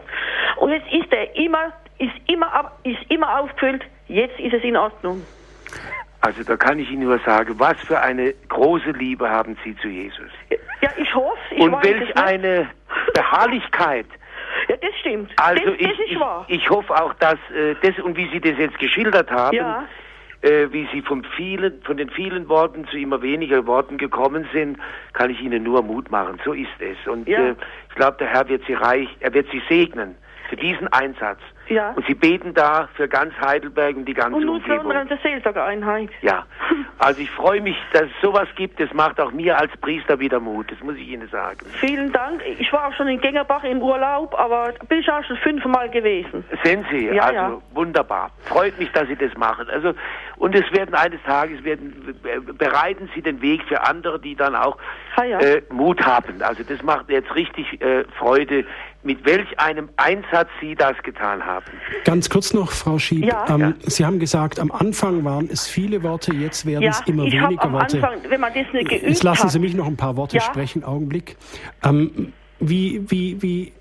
Und jetzt ist er immer ist immer, ab, ist immer aufgefüllt, jetzt ist es in Ordnung. Also da kann ich Ihnen nur sagen, was für eine große Liebe haben Sie zu Jesus. Ja, ich hoffe. Ich Und welch eine Beharrlichkeit. Ja, das stimmt. Also das, ich, das ich, ich hoffe auch, dass äh, das und wie Sie das jetzt geschildert haben, ja. äh, wie Sie von vielen, von den vielen Worten zu immer weniger Worten gekommen sind, kann ich Ihnen nur Mut machen. So ist es. Und Ja. äh, ich glaube, der Herr wird Sie reich, er wird Sie segnen für diesen Einsatz. Ja. Und Sie beten da für ganz Heidelberg und die ganze Und Umgebung. für unsere Seelsorgeeinheit. Ja, *laughs* also ich freue mich, dass es sowas gibt. Das macht auch mir als Priester wieder Mut. Das muss ich Ihnen sagen. Vielen Dank. Ich war auch schon in Gängerbach im Urlaub, aber bin ich auch schon fünfmal gewesen. Sind Sie? Ja, also ja. wunderbar. Freut mich, dass Sie das machen. Also und es werden eines Tages werden äh, bereiten Sie den Weg für andere, die dann auch Ah, ja. äh, Mut haben. Also das macht jetzt richtig äh, Freude, mit welch einem Einsatz Sie das getan haben. Ganz kurz noch, Frau Schieb. Ja. Ähm, Ja. Sie haben gesagt, am Anfang waren es viele Worte, jetzt werden Ja, es immer ich weniger am Worte. Anfang, wenn man das nicht geübt Jetzt lassen Sie mich noch ein paar Worte sprechen, Augenblick. Ähm, wie, wie, wie,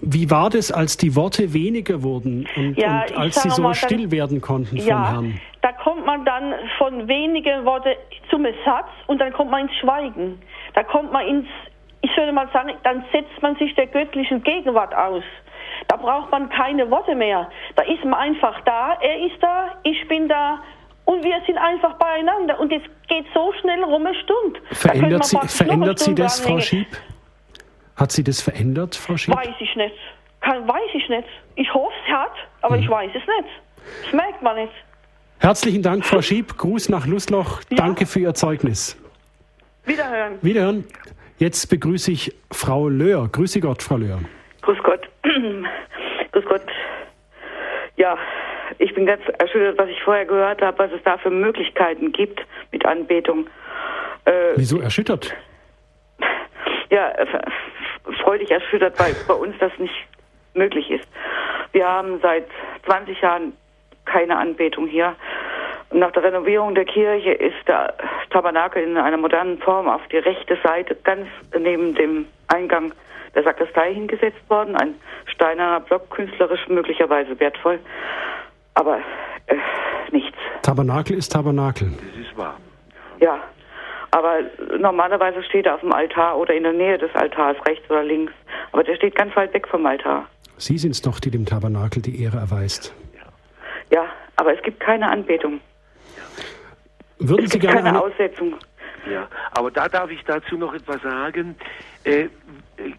wie war das, als die Worte weniger wurden und, Ja, und als Sie so mal, dann- still werden konnten vom ja, Herrn? da kommt man dann von wenigen Worten zum Satz und dann kommt man ins Schweigen. Da kommt man ins, ich würde mal sagen, dann setzt man sich der göttlichen Gegenwart aus. Da braucht man keine Worte mehr. Da ist man einfach da, er ist da, ich bin da und wir sind einfach beieinander. Und es geht so schnell rum eine Stunde. Verändert, sie, verändert Sie das, Frau dranhängen. Schieb? Hat sie das verändert, Frau Schieb? Weiß ich nicht. Kann, weiß ich nicht. Ich hoffe, es hat, aber Mhm. ich weiß es nicht. Das merkt man nicht. Herzlichen Dank, Frau Schieb. Gruß nach Lustloch. Ja. Danke für Ihr Zeugnis. Wiederhören. Wiederhören. Jetzt begrüße ich Frau Löhr. Grüße Gott, Frau Löhr. Grüß Gott. *clears throat* Grüß Gott. Ja, ich bin ganz erschüttert, was ich vorher gehört habe, was es da für Möglichkeiten gibt mit Anbetung. Äh, Wieso erschüttert? ja, äh, freudig erschüttert, weil bei uns das nicht möglich ist. Wir haben seit 20 Jahren keine Anbetung hier. Nach der Renovierung der Kirche ist der Tabernakel in einer modernen Form auf die rechte Seite ganz neben dem Eingang der Sakristei hingesetzt worden. Ein steinerner Block, künstlerisch möglicherweise wertvoll, aber äh, nichts. Tabernakel ist Tabernakel. Das ist wahr. Ja, aber normalerweise steht er auf dem Altar oder in der Nähe des Altars, rechts oder links. Aber der steht ganz weit weg vom Altar. Sie sind es doch, die dem Tabernakel die Ehre erweist. Ja, aber es gibt keine Anbetung. Würden Es Sie gibt gerne keine eine, Aussetzung. Ja, aber da darf ich dazu noch etwas sagen. Äh,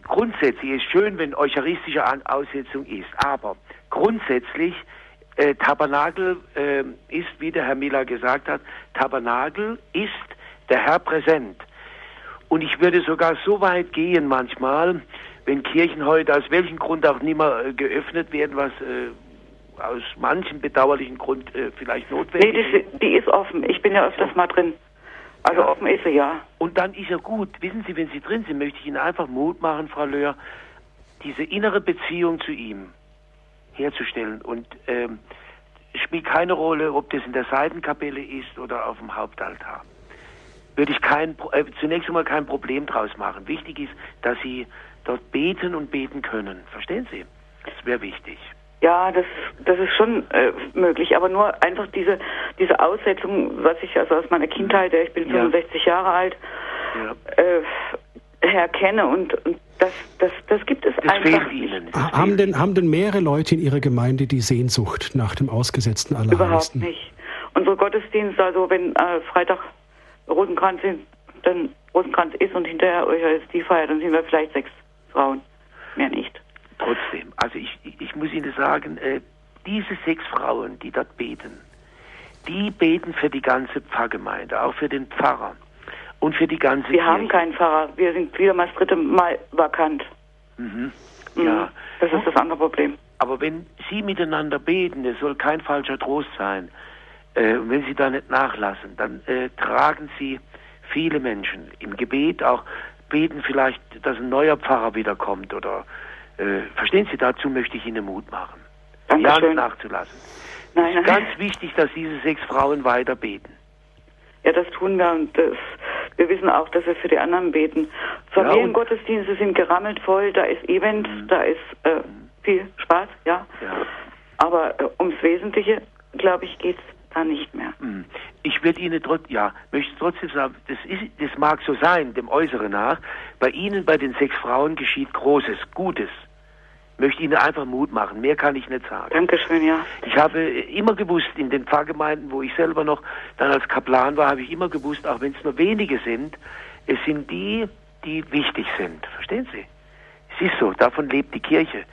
grundsätzlich ist schön, wenn eucharistische An Aussetzung ist, aber grundsätzlich äh, Tabernakel äh, ist, wie der Herr Miller gesagt hat, Tabernakel ist der Herr präsent. Und ich würde sogar so weit gehen manchmal, wenn Kirchen heute aus welchem Grund auch nicht mehr äh, geöffnet werden, was äh, aus manchen bedauerlichen Grund äh, vielleicht Nee, notwendig ist. die, die ist offen. Ich bin ja öfters mal drin. Also Ja. offen ist sie ja. Und dann ist ja gut, wissen Sie, wenn Sie drin sind, möchte ich Ihnen einfach Mut machen, Frau Löhr, diese innere Beziehung zu ihm herzustellen. Und ähm, spielt keine Rolle, ob das in der Seitenkapelle ist oder auf dem Hauptaltar. Würde ich kein, äh, zunächst einmal kein Problem draus machen. Wichtig ist, dass Sie dort beten und beten können. Verstehen Sie? Das wäre wichtig. Ja, das, das ist schon äh, möglich, aber nur einfach diese, diese Aussetzung, was ich also aus meiner Kindheit, äh, ich bin Ja. 65 Jahre alt, Ja. äh, her kenne und, und das, das, das gibt es Das einfach fehlt nicht. Ihnen. Haben fehlt denn, haben denn mehrere Leute in Ihrer Gemeinde die Sehnsucht nach dem ausgesetzten Überhaupt Allerheiligsten? nicht. Unsere Gottesdienste, also wenn äh, Freitag Rosenkranz sind, dann Rosenkranz ist und hinterher die Feier, dann sind wir vielleicht sechs Frauen. Mehr nicht. Trotzdem, also ich, ich muss Ihnen sagen, äh, diese sechs Frauen, die dort beten, die beten für die ganze Pfarrgemeinde, auch für den Pfarrer und für die ganze Wir Kirche. haben keinen Pfarrer. Wir sind wieder mal das dritte Mal vakant. Mhm. Mhm. Ja, Das ist das andere Problem. aber wenn Sie miteinander beten, es soll kein falscher Trost sein, äh, und wenn Sie da nicht nachlassen, dann äh, tragen Sie viele Menschen im Gebet auch beten vielleicht, dass ein neuer Pfarrer wiederkommt oder äh, verstehen Sie, dazu möchte ich Ihnen Mut machen. Ja, nicht Dankeschön. nachzulassen. Nein, nein. Ganz wichtig, dass diese sechs Frauen weiter beten. Ja, das tun wir und das, wir wissen auch, dass wir für die anderen beten. Familiengottesdienste sind gerammelt voll, da ist Event, da ist äh, viel Spaß, ja. Ja. Aber äh, ums Wesentliche, glaube ich, geht's da nicht mehr. Hm. Ich werde Ihnen trotz, ja, möchte trotzdem sagen, das, ist, das mag so sein, dem Äußeren nach. Bei Ihnen, bei den sechs Frauen geschieht Großes, Gutes. Möchte Ihnen einfach Mut machen. Mehr kann ich nicht sagen. Dankeschön, ja. Ich habe immer gewusst, in den Pfarrgemeinden, wo ich selber noch dann als Kaplan war, habe ich immer gewusst, auch wenn es nur wenige sind, es sind die, die wichtig sind. Verstehen Sie? Es ist so, davon lebt die Kirche.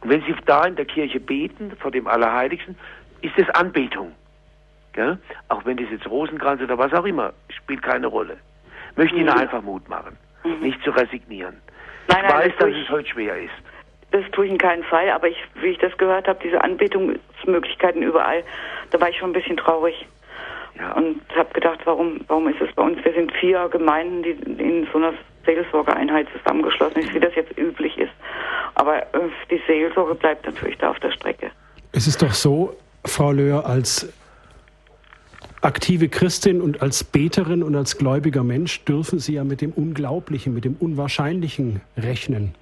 Und wenn Sie da in der Kirche beten, vor dem Allerheiligsten, ist es Anbetung. Gell? Auch wenn das jetzt Rosenkranz oder was auch immer, spielt keine Rolle. Möchte Ihnen Mhm. einfach Mut machen, nicht zu resignieren. Nein, ich nein, weiß, das dass ich- es heute schwer ist. Das tue ich in keinen Fall, aber ich, wie ich das gehört habe, diese Anbetungsmöglichkeiten überall, da war ich schon ein bisschen traurig Ja. und habe gedacht, warum, warum ist es bei uns? Wir sind vier Gemeinden, die in so einer Seelsorgeeinheit zusammengeschlossen ist, wie das jetzt üblich ist. Aber äh, die Seelsorge bleibt natürlich da auf der Strecke. Es ist doch so, Frau Löhr, als aktive Christin und als Beterin und als gläubiger Mensch dürfen Sie ja mit dem Unglaublichen, mit dem Unwahrscheinlichen rechnen.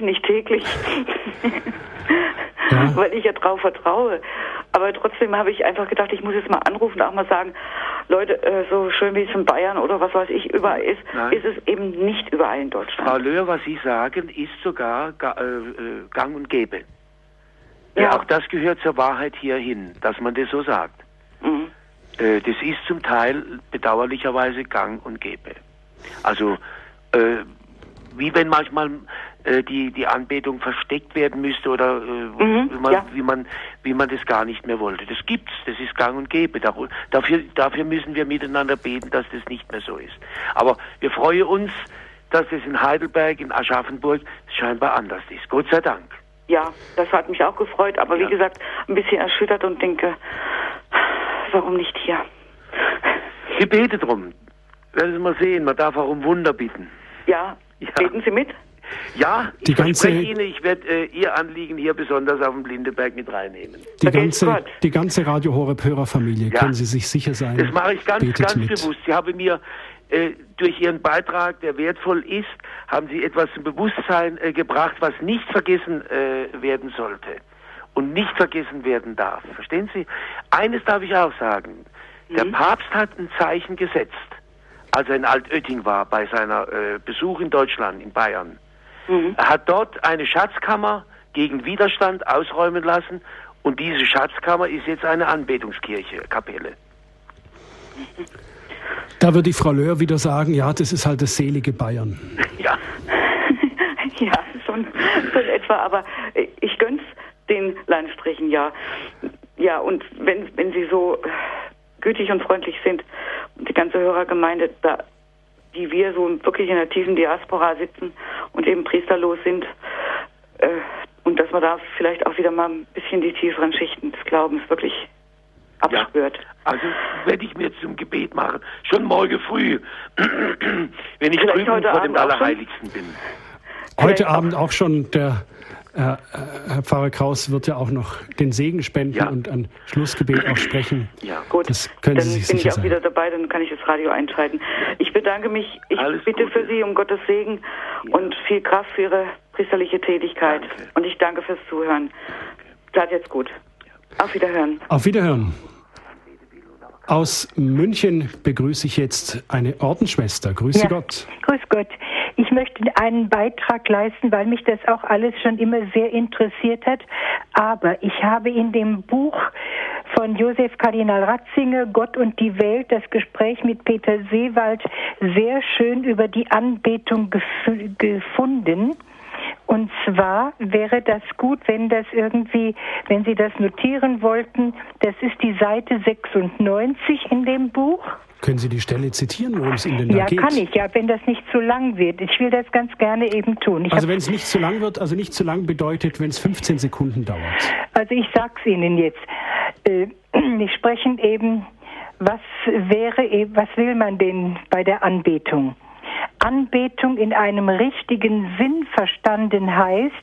Das rechne ich täglich, ja. *laughs* weil ich ja drauf vertraue. Aber trotzdem habe ich einfach gedacht, ich muss jetzt mal anrufen und auch mal sagen, Leute, äh, so schön wie es in Bayern oder was weiß ich überall ist, Nein. ist es eben nicht überall in Deutschland. Frau Löhr, was Sie sagen, ist sogar äh, äh, gang und gäbe. Ja. Auch das gehört zur Wahrheit hierhin, dass man das so sagt. Mhm. Äh, das ist zum Teil bedauerlicherweise gang und gäbe. Also, wie wenn manchmal die, die Anbetung versteckt werden müsste oder äh, mhm, wie, man, ja. wie, man, wie man das gar nicht mehr wollte. Das gibt's, das ist gang und gäbe. Dafür, dafür müssen wir miteinander beten, dass das nicht mehr so ist. Aber wir freuen uns, dass es in Heidelberg, in Aschaffenburg scheinbar anders ist. Gott sei Dank. Ja, das hat mich auch gefreut, aber ja. wie gesagt, ein bisschen erschüttert und denke, warum nicht hier? Ich bete drum. Werden Sie mal sehen, man darf auch um Wunder bitten. Ja, ja. beten Sie mit? Ja, die ich ganze, Ihnen, ich werde äh, Ihr Anliegen hier besonders auf dem Blindeberg mit reinnehmen. Die ganze, die ganze Radio Horeb Hörerfamilie, ja. können Sie sich sicher sein. Das mache ich ganz, ganz mit. bewusst. Sie haben mir äh, durch Ihren Beitrag, der wertvoll ist, haben Sie etwas zum Bewusstsein äh, gebracht, was nicht vergessen äh, werden sollte und nicht vergessen werden darf. Verstehen Sie? Eines darf ich auch sagen. Mhm. Der Papst hat ein Zeichen gesetzt, als er in Altötting war bei seiner äh, Besuch in Deutschland, in Bayern. Mhm. Hat dort eine Schatzkammer gegen Widerstand ausräumen lassen und diese Schatzkammer ist jetzt eine Anbetungskirche, Kapelle. Da wird die Frau Löhr wieder sagen, ja, das ist halt das selige Bayern. *laughs* Ja. *laughs* ja, schon, schon etwa, aber ich gönn's den Landstrichen ja. Ja, und wenn, wenn sie so gütig und freundlich sind und die ganze Hörergemeinde da die wir so wirklich in der tiefen Diaspora sitzen und eben priesterlos sind. Äh, und dass man da vielleicht auch wieder mal ein bisschen die tieferen Schichten des Glaubens wirklich abspürt. Ja, also werde ich mir zum Gebet machen, schon morgen früh, *clears throat* wenn ich drüben vor dem Allerheiligsten bin. Heute Abend auch schon der Herr, Herr Pfarrer Kraus wird ja auch noch den Segen spenden ja. und ein Schlussgebet auch sprechen. *clears throat* Ja, gut. Das können dann Sie sich bin ich auch sein. wieder dabei, dann kann ich das Radio einschalten. Ich bedanke mich. Ich Alles bitte Gute. für Sie um Gottes Segen ja. und viel Kraft für Ihre priesterliche Tätigkeit. Danke. Und ich danke fürs Zuhören. Seid jetzt gut. Auf Wiederhören. Auf Wiederhören. Aus München begrüße ich jetzt eine Ordensschwester. Grüße ja. Gott. Grüß Gott. Ich möchte einen Beitrag leisten, weil mich das auch alles schon immer sehr interessiert hat. Aber ich habe in dem Buch von Josef Kardinal Ratzinger, Gott und die Welt, das Gespräch mit Peter Seewald sehr schön über die Anbetung gef gefunden. Und zwar wäre das gut, wenn das irgendwie, wenn Sie das notieren wollten, das ist die Seite 96 in dem Buch. Können Sie die Stelle zitieren, worum es Ihnen da ja, geht? Ja, kann ich, ja, wenn das nicht zu lang wird. Ich will das ganz gerne eben tun. Ich also wenn es nicht zu lang wird, also nicht zu lang bedeutet, wenn es 15 Sekunden dauert. Also ich sag's Ihnen jetzt. Äh, *clears throat* ich spreche eben, was wäre, was will man denn bei der Anbetung? Anbetung in einem richtigen Sinn verstanden heißt,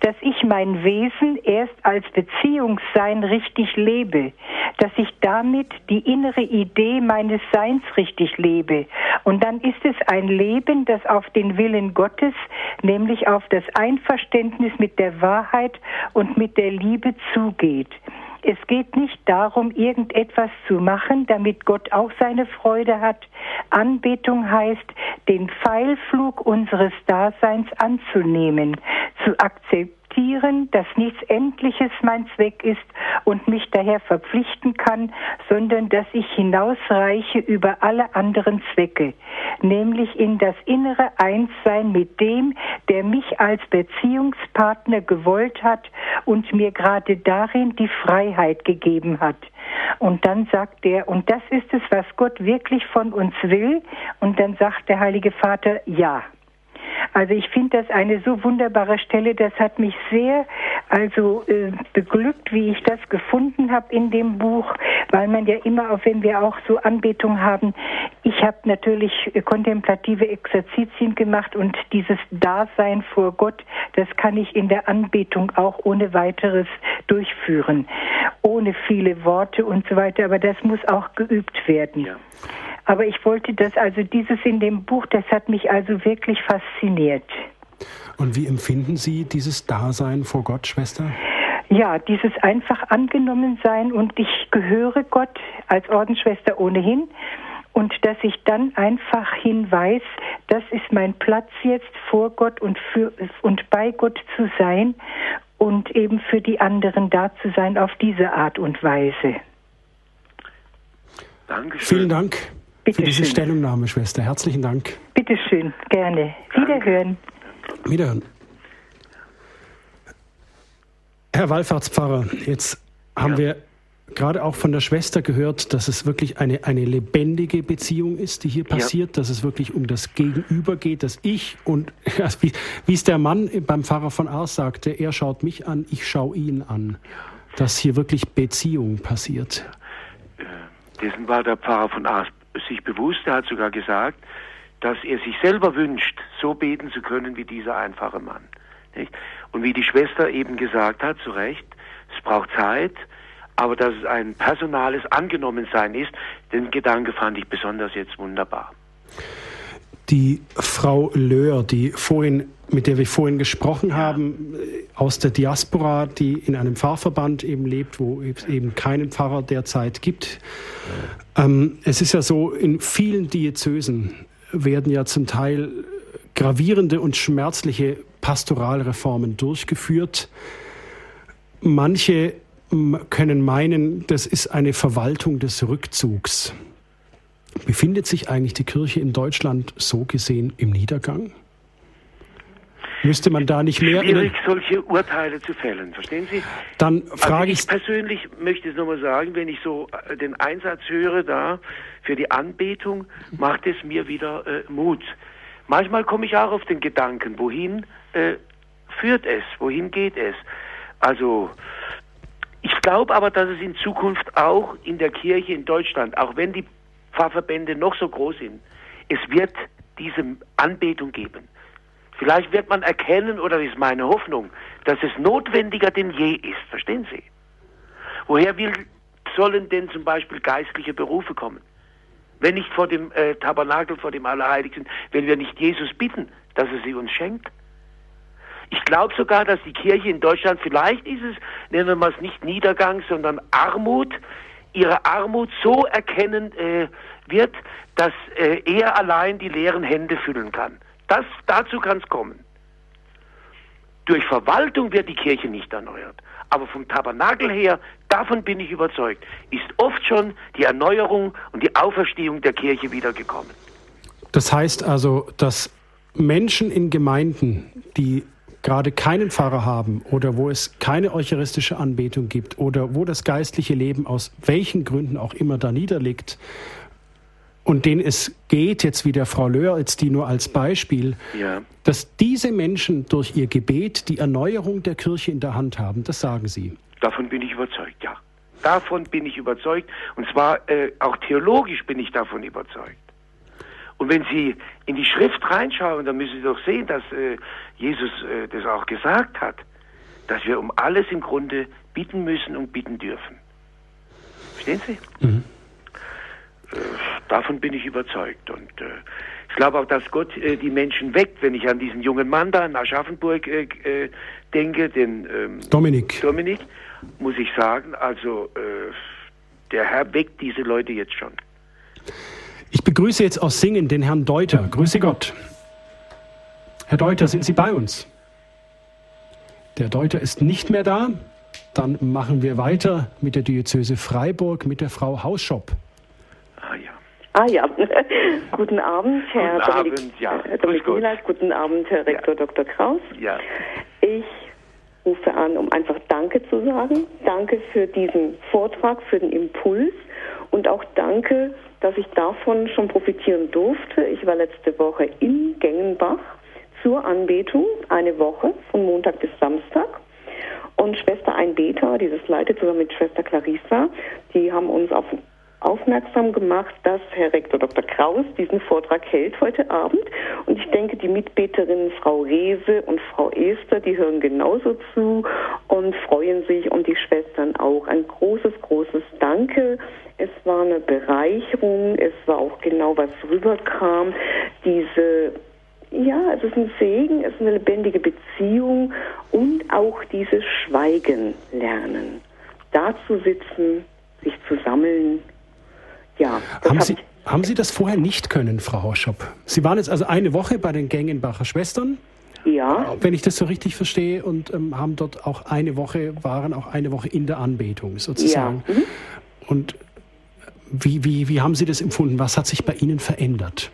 dass ich mein Wesen erst als Beziehungssein richtig lebe, dass ich damit die innere Idee meines Seins richtig lebe. Und dann ist es ein Leben, das auf den Willen Gottes, nämlich auf das Einverständnis mit der Wahrheit und mit der Liebe zugeht. Es geht nicht darum, irgendetwas zu machen, damit Gott auch seine Freude hat. Anbetung heißt, den Pfeilflug unseres Daseins anzunehmen, zu akzeptieren akzeptieren, dass nichts Endliches mein Zweck ist und mich daher verpflichten kann, sondern dass ich hinausreiche über alle anderen Zwecke, nämlich in das innere Einssein mit dem, der mich als Beziehungspartner gewollt hat und mir gerade darin die Freiheit gegeben hat. Und dann sagt er, und das ist es, was Gott wirklich von uns will. Und dann sagt der Heilige Vater, ja. Also ich finde das eine so wunderbare Stelle. Das hat mich sehr also äh, beglückt, wie ich das gefunden habe in dem Buch, weil man ja immer, auch wenn wir auch so Anbetung haben, ich habe natürlich kontemplative Exerzitien gemacht und dieses Dasein vor Gott, das kann ich in der Anbetung auch ohne weiteres durchführen, ohne viele Worte und so weiter. Aber das muss auch geübt werden. Ja. Aber ich wollte das, also dieses in dem Buch, das hat mich also wirklich fasziniert. Und wie empfinden Sie dieses Dasein vor Gott, Schwester? Ja, dieses einfach angenommen sein und ich gehöre Gott als Ordensschwester ohnehin und dass ich dann einfach hinweis, das ist mein Platz jetzt vor Gott und für und bei Gott zu sein und eben für die anderen da zu sein auf diese Art und Weise. Dankeschön. Vielen Dank. Bitte für diese schön. Stellungnahme, Schwester. Herzlichen Dank. Bitte schön, gerne. Wiederhören. Wiederhören. Herr Wallfahrtspfarrer, jetzt haben ja. wir gerade auch von der Schwester gehört, dass es wirklich eine, eine lebendige Beziehung ist, die hier passiert, ja. dass es wirklich um das Gegenüber geht, dass ich und *laughs* wie, wie es der Mann beim Pfarrer von Ars sagte, er schaut mich an, ich schaue ihn an, dass hier wirklich Beziehung passiert. Äh, dessen war der Pfarrer von Ars sich bewusst. Er hat sogar gesagt, dass er sich selber wünscht, so beten zu können wie dieser einfache Mann. Nicht? Und wie die Schwester eben gesagt hat, zu Recht, es braucht Zeit, aber dass es ein personales Angenommensein ist, den Gedanke fand ich besonders jetzt wunderbar. Die Frau Löhr, die vorhin, mit der wir vorhin gesprochen ja. haben, aus der Diaspora, die in einem Pfarrverband eben lebt, wo es eben keinen Pfarrer derzeit gibt. Ähm, es ist ja so, in vielen Diözesen werden ja zum Teil gravierende und schmerzliche Pastoralreformen durchgeführt. Manche können meinen, das ist eine Verwaltung des Rückzugs. Befindet sich eigentlich die Kirche in Deutschland so gesehen im Niedergang? Müsste man da nicht mehr. Schwierig, solche Urteile zu fällen, verstehen Sie? Dann frage also ich. Ich persönlich möchte es nochmal sagen, wenn ich so äh, den Einsatz höre da für die Anbetung, macht es mir wieder äh, Mut. Manchmal komme ich auch auf den Gedanken, wohin äh, führt es, wohin geht es? Also, ich glaube aber, dass es in Zukunft auch in der Kirche in Deutschland, auch wenn die Pfarrverbände noch so groß sind, es wird diese Anbetung geben. Vielleicht wird man erkennen, oder das ist meine Hoffnung, dass es notwendiger denn je ist. Verstehen Sie? Woher will, sollen denn zum Beispiel geistliche Berufe kommen? Wenn nicht vor dem äh, Tabernakel, vor dem Allerheiligsten, wenn wir nicht Jesus bitten, dass er sie uns schenkt? Ich glaube sogar, dass die Kirche in Deutschland, vielleicht ist es, nennen wir es nicht Niedergang, sondern Armut, ihre Armut so erkennen äh, wird, dass äh, er allein die leeren Hände füllen kann. Das, dazu kann es kommen. Durch Verwaltung wird die Kirche nicht erneuert. Aber vom Tabernakel her, davon bin ich überzeugt, ist oft schon die Erneuerung und die Auferstehung der Kirche wiedergekommen. Das heißt also, dass Menschen in Gemeinden, die gerade keinen Pfarrer haben oder wo es keine eucharistische Anbetung gibt oder wo das geistliche Leben aus welchen Gründen auch immer da niederliegt, und denen es geht, jetzt wie der Frau Löhr, jetzt die nur als Beispiel, ja. dass diese Menschen durch ihr Gebet die Erneuerung der Kirche in der Hand haben, das sagen Sie. Davon bin ich überzeugt, ja. Davon bin ich überzeugt. Und zwar äh, auch theologisch bin ich davon überzeugt. Und wenn Sie in die Schrift reinschauen, dann müssen Sie doch sehen, dass äh, Jesus äh, das auch gesagt hat, dass wir um alles im Grunde bitten müssen und bitten dürfen. Verstehen Sie? Mhm. Davon bin ich überzeugt. Und äh, ich glaube auch, dass Gott äh, die Menschen weckt, wenn ich an diesen jungen Mann da in Aschaffenburg äh, äh, denke, den ähm, Dominik. Dominik, muss ich sagen, also äh, der Herr weckt diese Leute jetzt schon. Ich begrüße jetzt aus Singen den Herrn Deuter. Grüße Gott. Herr Deuter, sind Sie bei uns? Der Deuter ist nicht mehr da. Dann machen wir weiter mit der Diözese Freiburg mit der Frau Hausschop. Ah ja, guten Abend, Herr guten Dominik, Abend, ja. Äh, Dominik Milas, guten Abend, Herr Rektor ja. Dr. Kraus. Ja. Ich rufe an, um einfach Danke zu sagen. Danke für diesen Vortrag, für den Impuls und auch danke, dass ich davon schon profitieren durfte. Ich war letzte Woche in Gengenbach zur Anbetung, eine Woche von Montag bis Samstag. Und Schwester Einbeter, die das leitet zusammen mit Schwester Clarissa, die haben uns auf aufmerksam gemacht, dass Herr Rektor Dr. Kraus diesen Vortrag hält heute Abend. Und ich denke, die Mitbeterinnen Frau Rehse und Frau Esther, die hören genauso zu und freuen sich und die Schwestern auch. Ein großes, großes Danke. Es war eine Bereicherung. Es war auch genau, was rüberkam. Diese ja, es ist ein Segen, es ist eine lebendige Beziehung und auch dieses Schweigen lernen. Da zu sitzen, sich zu sammeln, ja. Haben Sie, haben Sie das vorher nicht können, Frau Hoschop? Sie waren jetzt also eine Woche bei den Gengenbacher Schwestern. Ja. Wenn ich das so richtig verstehe und ähm, haben dort auch eine Woche, waren auch eine Woche in der Anbetung sozusagen. Ja. Mhm. Und wie, wie, wie haben Sie das empfunden? Was hat sich bei Ihnen verändert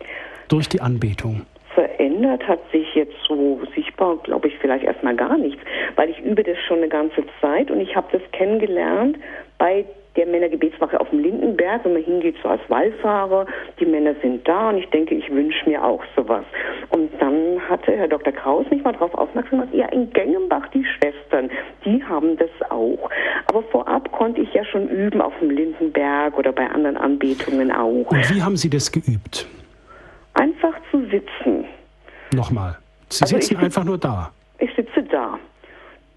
durch die Anbetung? Verändert hat sich jetzt so sichtbar, glaube ich, vielleicht erstmal gar nichts, weil ich übe das schon eine ganze Zeit und ich habe das kennengelernt bei der Männergebetswache auf dem Lindenberg, wenn man hingeht so als Wallfahrer, die Männer sind da und ich denke, ich wünsche mir auch sowas. Und dann hatte Herr Dr. Kraus mich mal darauf aufmerksam gemacht, ja, in Gengenbach die Schwestern, die haben das auch. Aber vorab konnte ich ja schon üben auf dem Lindenberg oder bei anderen Anbetungen auch. Und wie haben Sie das geübt? Einfach zu sitzen. Nochmal. Sie also sitzen einfach nur da. Ich sitze da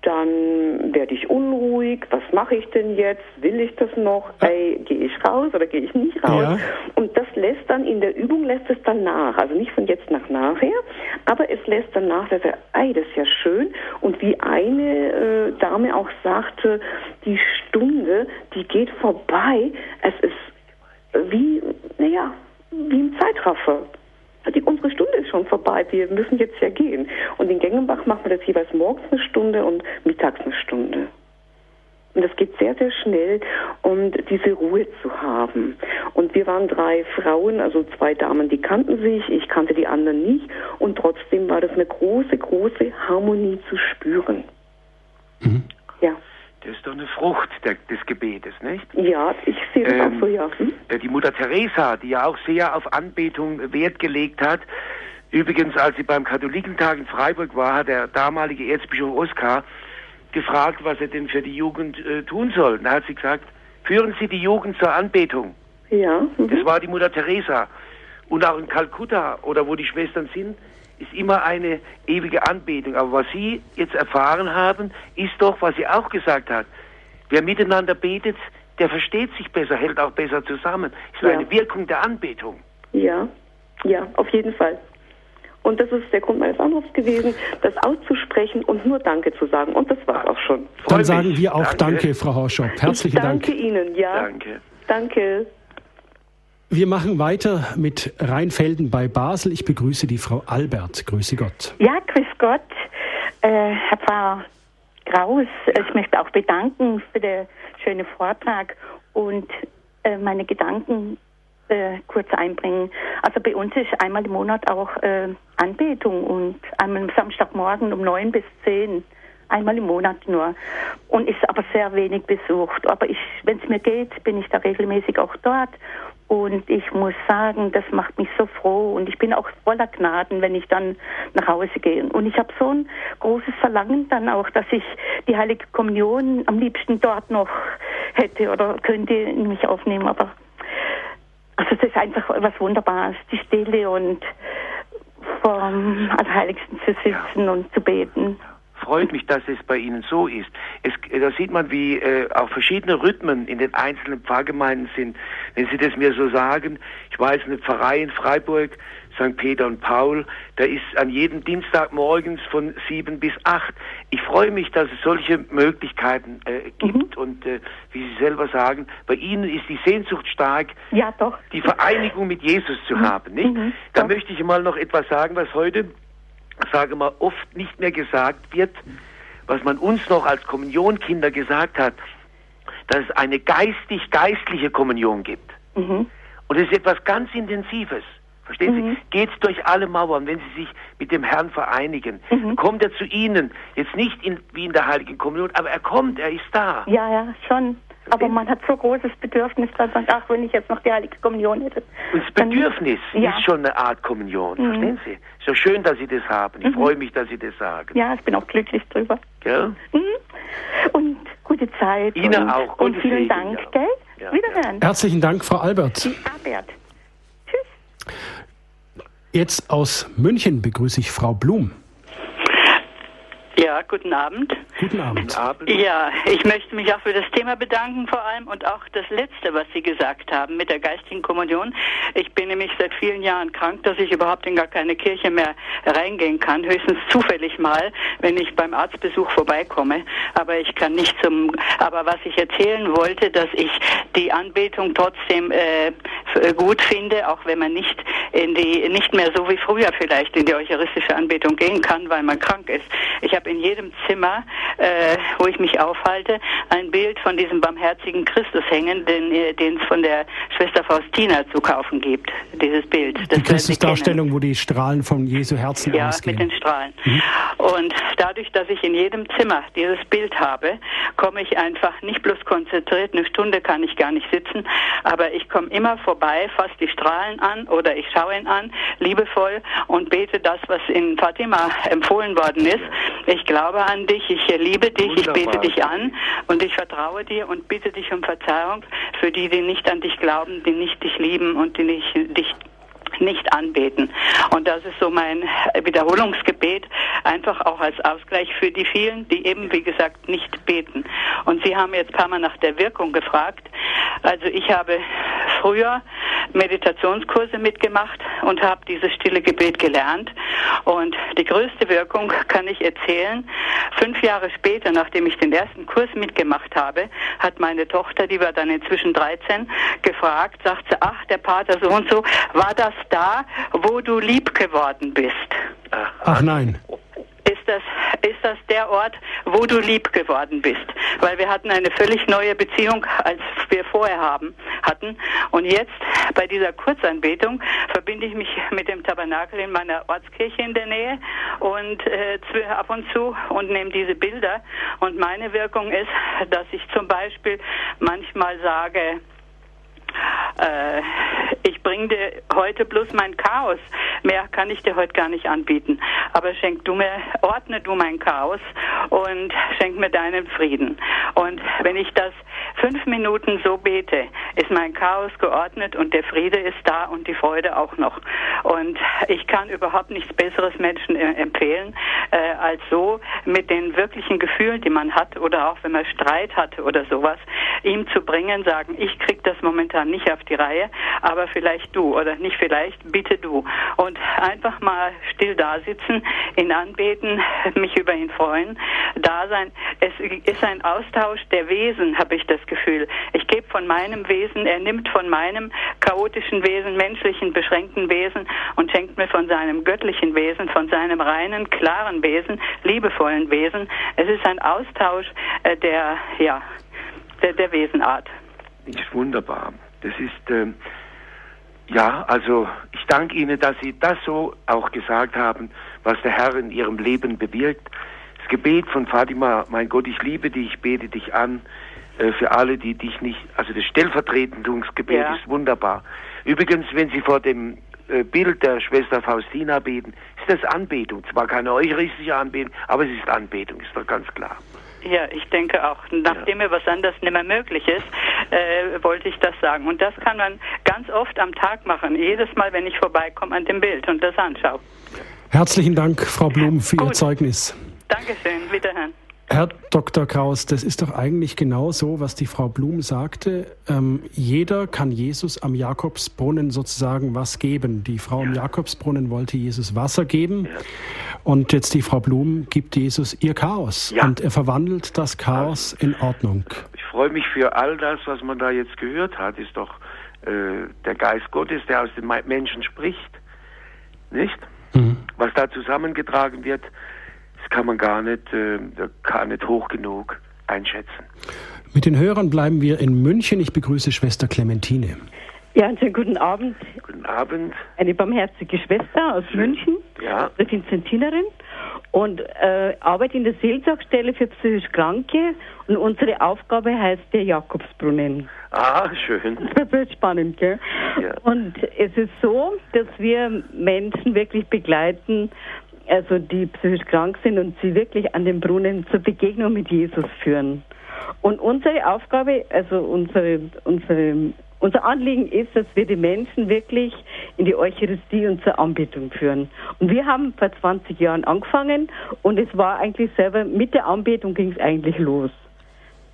dann werde ich unruhig. Was mache ich denn jetzt? Will ich das noch? Ey, gehe ich raus oder gehe ich nicht raus? Ja. Und das lässt dann in der Übung lässt es dann nach. Also nicht von jetzt nach nachher, aber es lässt dann nach, dass er, ey, das ist ja schön. Und wie eine äh, Dame auch sagte, die Stunde, die geht vorbei. Es ist wie, naja, wie im Zeitraffer die, unsere Stunde ist schon vorbei, wir müssen jetzt ja gehen. Und in Gengenbach machen wir das jeweils morgens eine Stunde und mittags eine Stunde. Und das geht sehr, sehr schnell und diese Ruhe zu haben. Und wir waren drei Frauen, also zwei Damen, die kannten sich, ich kannte die anderen nicht. Und trotzdem war das eine große, große Harmonie zu spüren. Mhm. Ja. Das ist doch eine Frucht der, des Gebetes, nicht? Ja, ich sehe das ähm, auch so, ja. Hm? Äh, die Mutter Teresa, die ja auch sehr auf Anbetung Wert gelegt hat. Übrigens, als sie beim Katholikentag in Freiburg war, hat der damalige Erzbischof Oskar gefragt, was er denn für die Jugend äh, tun soll. Da hat sie gesagt, führen Sie die Jugend zur Anbetung. Ja. Mhm. Das war die Mutter Teresa. Und auch in Kalkutta oder wo die Schwestern sind, ist immer eine ewige Anbetung. Aber was Sie jetzt erfahren haben, ist doch, was sie auch gesagt hat. Wer miteinander betet, der versteht sich besser, hält auch besser zusammen. Ist ja. eine Wirkung der Anbetung. Ja, ja, auf jeden Fall. Und das ist der Grund meines Anrufs gewesen, das auszusprechen und nur Danke zu sagen. Und das war auch schon. Dann sagen wir auch Danke, danke Frau Horschop. Herzlichen Dank. Danke Ihnen, ja. Danke. Danke. Wir machen weiter mit Rheinfelden bei Basel. Ich begrüße die Frau Albert. Grüße Gott. Ja, grüß Gott. Äh, Herr Pfarrer Kraus, ich möchte auch bedanken für den schönen Vortrag und äh, meine Gedanken äh, kurz einbringen. Also bei uns ist einmal im Monat auch äh, Anbetung und am Samstagmorgen um neun bis zehn einmal im Monat nur und ist aber sehr wenig besucht. Aber ich, wenn es mir geht, bin ich da regelmäßig auch dort und ich muss sagen, das macht mich so froh und ich bin auch voller Gnaden, wenn ich dann nach Hause gehe. Und ich habe so ein großes Verlangen dann auch, dass ich die Heilige Kommunion am liebsten dort noch hätte oder könnte in mich aufnehmen. Aber also das ist einfach was Wunderbares, die Stille und vom Allerheiligsten zu sitzen und zu beten freut mich, dass es bei Ihnen so ist. Es, da sieht man, wie äh, auch verschiedene Rhythmen in den einzelnen Pfarrgemeinden sind. Wenn Sie das mir so sagen, ich weiß, eine Pfarrei in Freiburg, St. Peter und Paul, da ist an jedem Dienstag morgens von sieben bis acht. Ich freue mich, dass es solche Möglichkeiten äh, gibt mhm. und äh, wie Sie selber sagen, bei Ihnen ist die Sehnsucht stark, ja, doch. die Vereinigung mit Jesus zu mhm. haben. Nicht? Mhm, da möchte ich mal noch etwas sagen, was heute sage mal, oft nicht mehr gesagt wird, was man uns noch als Kommunionkinder gesagt hat, dass es eine geistig-geistliche Kommunion gibt. Mhm. Und es ist etwas ganz Intensives. Verstehen mhm. Sie? Geht durch alle Mauern, wenn Sie sich mit dem Herrn vereinigen. Mhm. Kommt er zu Ihnen, jetzt nicht in, wie in der Heiligen Kommunion, aber er kommt, er ist da. Ja, ja, schon. Aber man hat so großes Bedürfnis, dass man sagt, ach, wenn ich jetzt noch die Heilige Kommunion hätte. Und das Bedürfnis dann, ja. ist schon eine Art Kommunion, mhm. verstehen Sie? So schön, dass Sie das haben. Ich mhm. freue mich, dass Sie das sagen. Ja, ich bin auch glücklich drüber. Gell? Mhm. Und gute Zeit. Ihnen und, auch. Und vielen Segen, Dank, ja. gell? Ja, Wiederhören. Herzlichen Dank, Frau Albert. Albert. Jetzt aus München begrüße ich Frau Blum. Ja, guten Abend. Guten Abend. Ja, ich möchte mich auch für das Thema bedanken vor allem und auch das Letzte, was Sie gesagt haben mit der geistigen Kommunion. Ich bin nämlich seit vielen Jahren krank, dass ich überhaupt in gar keine Kirche mehr reingehen kann, höchstens zufällig mal, wenn ich beim Arztbesuch vorbeikomme. Aber ich kann nicht zum. Aber was ich erzählen wollte, dass ich die Anbetung trotzdem äh, gut finde, auch wenn man nicht in die nicht mehr so wie früher vielleicht in die eucharistische Anbetung gehen kann, weil man krank ist. Ich habe in jedem Zimmer, äh, wo ich mich aufhalte, ein Bild von diesem barmherzigen Christus hängen, den äh, es von der Schwester Faustina zu kaufen gibt. Dieses Bild. Das die Christusdarstellung, wo die Strahlen von Jesu Herzen ja, ausgehen. Ja, mit den Strahlen. Mhm. Und dadurch, dass ich in jedem Zimmer dieses Bild habe, komme ich einfach nicht bloß konzentriert, eine Stunde kann ich gar nicht sitzen, aber ich komme immer vorbei, fasse die Strahlen an oder ich schaue ihn an, liebevoll und bete das, was in Fatima empfohlen worden ist. Ich glaube an dich, ich liebe dich, Wunderbar. ich bete dich an und ich vertraue dir und bitte dich um Verzeihung für die, die nicht an dich glauben, die nicht dich lieben und die nicht, dich nicht anbeten. Und das ist so mein Wiederholungsgebet, einfach auch als Ausgleich für die vielen, die eben, wie gesagt, nicht beten. Und Sie haben jetzt ein paar Mal nach der Wirkung gefragt. Also ich habe früher Meditationskurse mitgemacht und habe dieses stille Gebet gelernt. Und die größte Wirkung kann ich erzählen. Fünf Jahre später, nachdem ich den ersten Kurs mitgemacht habe, hat meine Tochter, die war dann inzwischen 13, gefragt, sagt sie, ach, der Pater so und so, war das da, wo du lieb geworden bist? Ach nein ist das, ist das der Ort, wo du lieb geworden bist. Weil wir hatten eine völlig neue Beziehung, als wir vorher haben, hatten. Und jetzt bei dieser Kurzanbetung verbinde ich mich mit dem Tabernakel in meiner Ortskirche in der Nähe und äh, ab und zu und nehme diese Bilder. Und meine Wirkung ist, dass ich zum Beispiel manchmal sage, äh, ich bringe dir heute bloß mein Chaos. Mehr kann ich dir heute gar nicht anbieten. Aber schenk du mir, ordne du mein Chaos und schenk mir deinen Frieden. Und wenn ich das fünf Minuten so bete, ist mein Chaos geordnet und der Friede ist da und die Freude auch noch. Und ich kann überhaupt nichts Besseres Menschen empfehlen, äh, als so mit den wirklichen Gefühlen, die man hat oder auch wenn man Streit hat oder sowas, ihm zu bringen, sagen, ich krieg das momentan nicht auf die Reihe, aber vielleicht du oder nicht vielleicht, bitte du. Und einfach mal still da sitzen, ihn anbeten, mich über ihn freuen, da sein. Es ist ein Austausch der Wesen, habe ich das Gefühl. Ich gebe von meinem Wesen, er nimmt von meinem chaotischen Wesen, menschlichen, beschränkten Wesen und schenkt mir von seinem göttlichen Wesen, von seinem reinen, klaren Wesen, liebevollen Wesen. Es ist ein Austausch äh, der, ja, der, der Wesenart. Ist wunderbar. Das ist, äh, ja, also ich danke Ihnen, dass Sie das so auch gesagt haben, was der Herr in Ihrem Leben bewirkt. Das Gebet von Fatima, mein Gott, ich liebe dich, ich bete dich an, äh, für alle, die dich nicht, also das Stellvertretungsgebet ja. ist wunderbar. Übrigens, wenn Sie vor dem äh, Bild der Schwester Faustina beten, ist das Anbetung. Zwar keine eucharistische Anbetung, aber es ist Anbetung, ist doch ganz klar. Ja, ich denke auch. Nachdem ja. mir was anderes nicht mehr möglich ist, äh, wollte ich das sagen. Und das kann man ganz oft am Tag machen. Jedes Mal, wenn ich vorbeikomme an dem Bild und das anschaue. Herzlichen Dank, Frau Blum, für Gut. Ihr Zeugnis. Dankeschön. Wiederhören. Herr Dr. Kraus, das ist doch eigentlich genau so, was die Frau Blum sagte. Ähm, jeder kann Jesus am Jakobsbrunnen sozusagen was geben. Die Frau am Jakobsbrunnen wollte Jesus Wasser geben und jetzt die Frau Blum gibt Jesus ihr Chaos ja. und er verwandelt das Chaos in Ordnung. Ich freue mich für all das, was man da jetzt gehört hat. Ist doch äh, der Geist Gottes, der aus den Menschen spricht, nicht? Mhm. Was da zusammengetragen wird kann man gar nicht, äh, gar nicht hoch genug einschätzen. Mit den Hörern bleiben wir in München. Ich begrüße Schwester Clementine. Ja, einen schönen guten Abend. Guten Abend. Eine barmherzige Schwester aus München, Ja. eine Vinzentinerin und äh, arbeite in der Seelsorgstelle für psychisch Kranke und unsere Aufgabe heißt der Jakobsbrunnen. Ah, schön. Das wird spannend, gell? Ja. Und es ist so, dass wir Menschen wirklich begleiten, also die psychisch krank sind und sie wirklich an den Brunnen zur Begegnung mit Jesus führen. Und unsere Aufgabe, also unsere, unsere, unser Anliegen ist, dass wir die Menschen wirklich in die Eucharistie und zur Anbetung führen. Und wir haben vor 20 Jahren angefangen und es war eigentlich selber, mit der Anbetung ging es eigentlich los.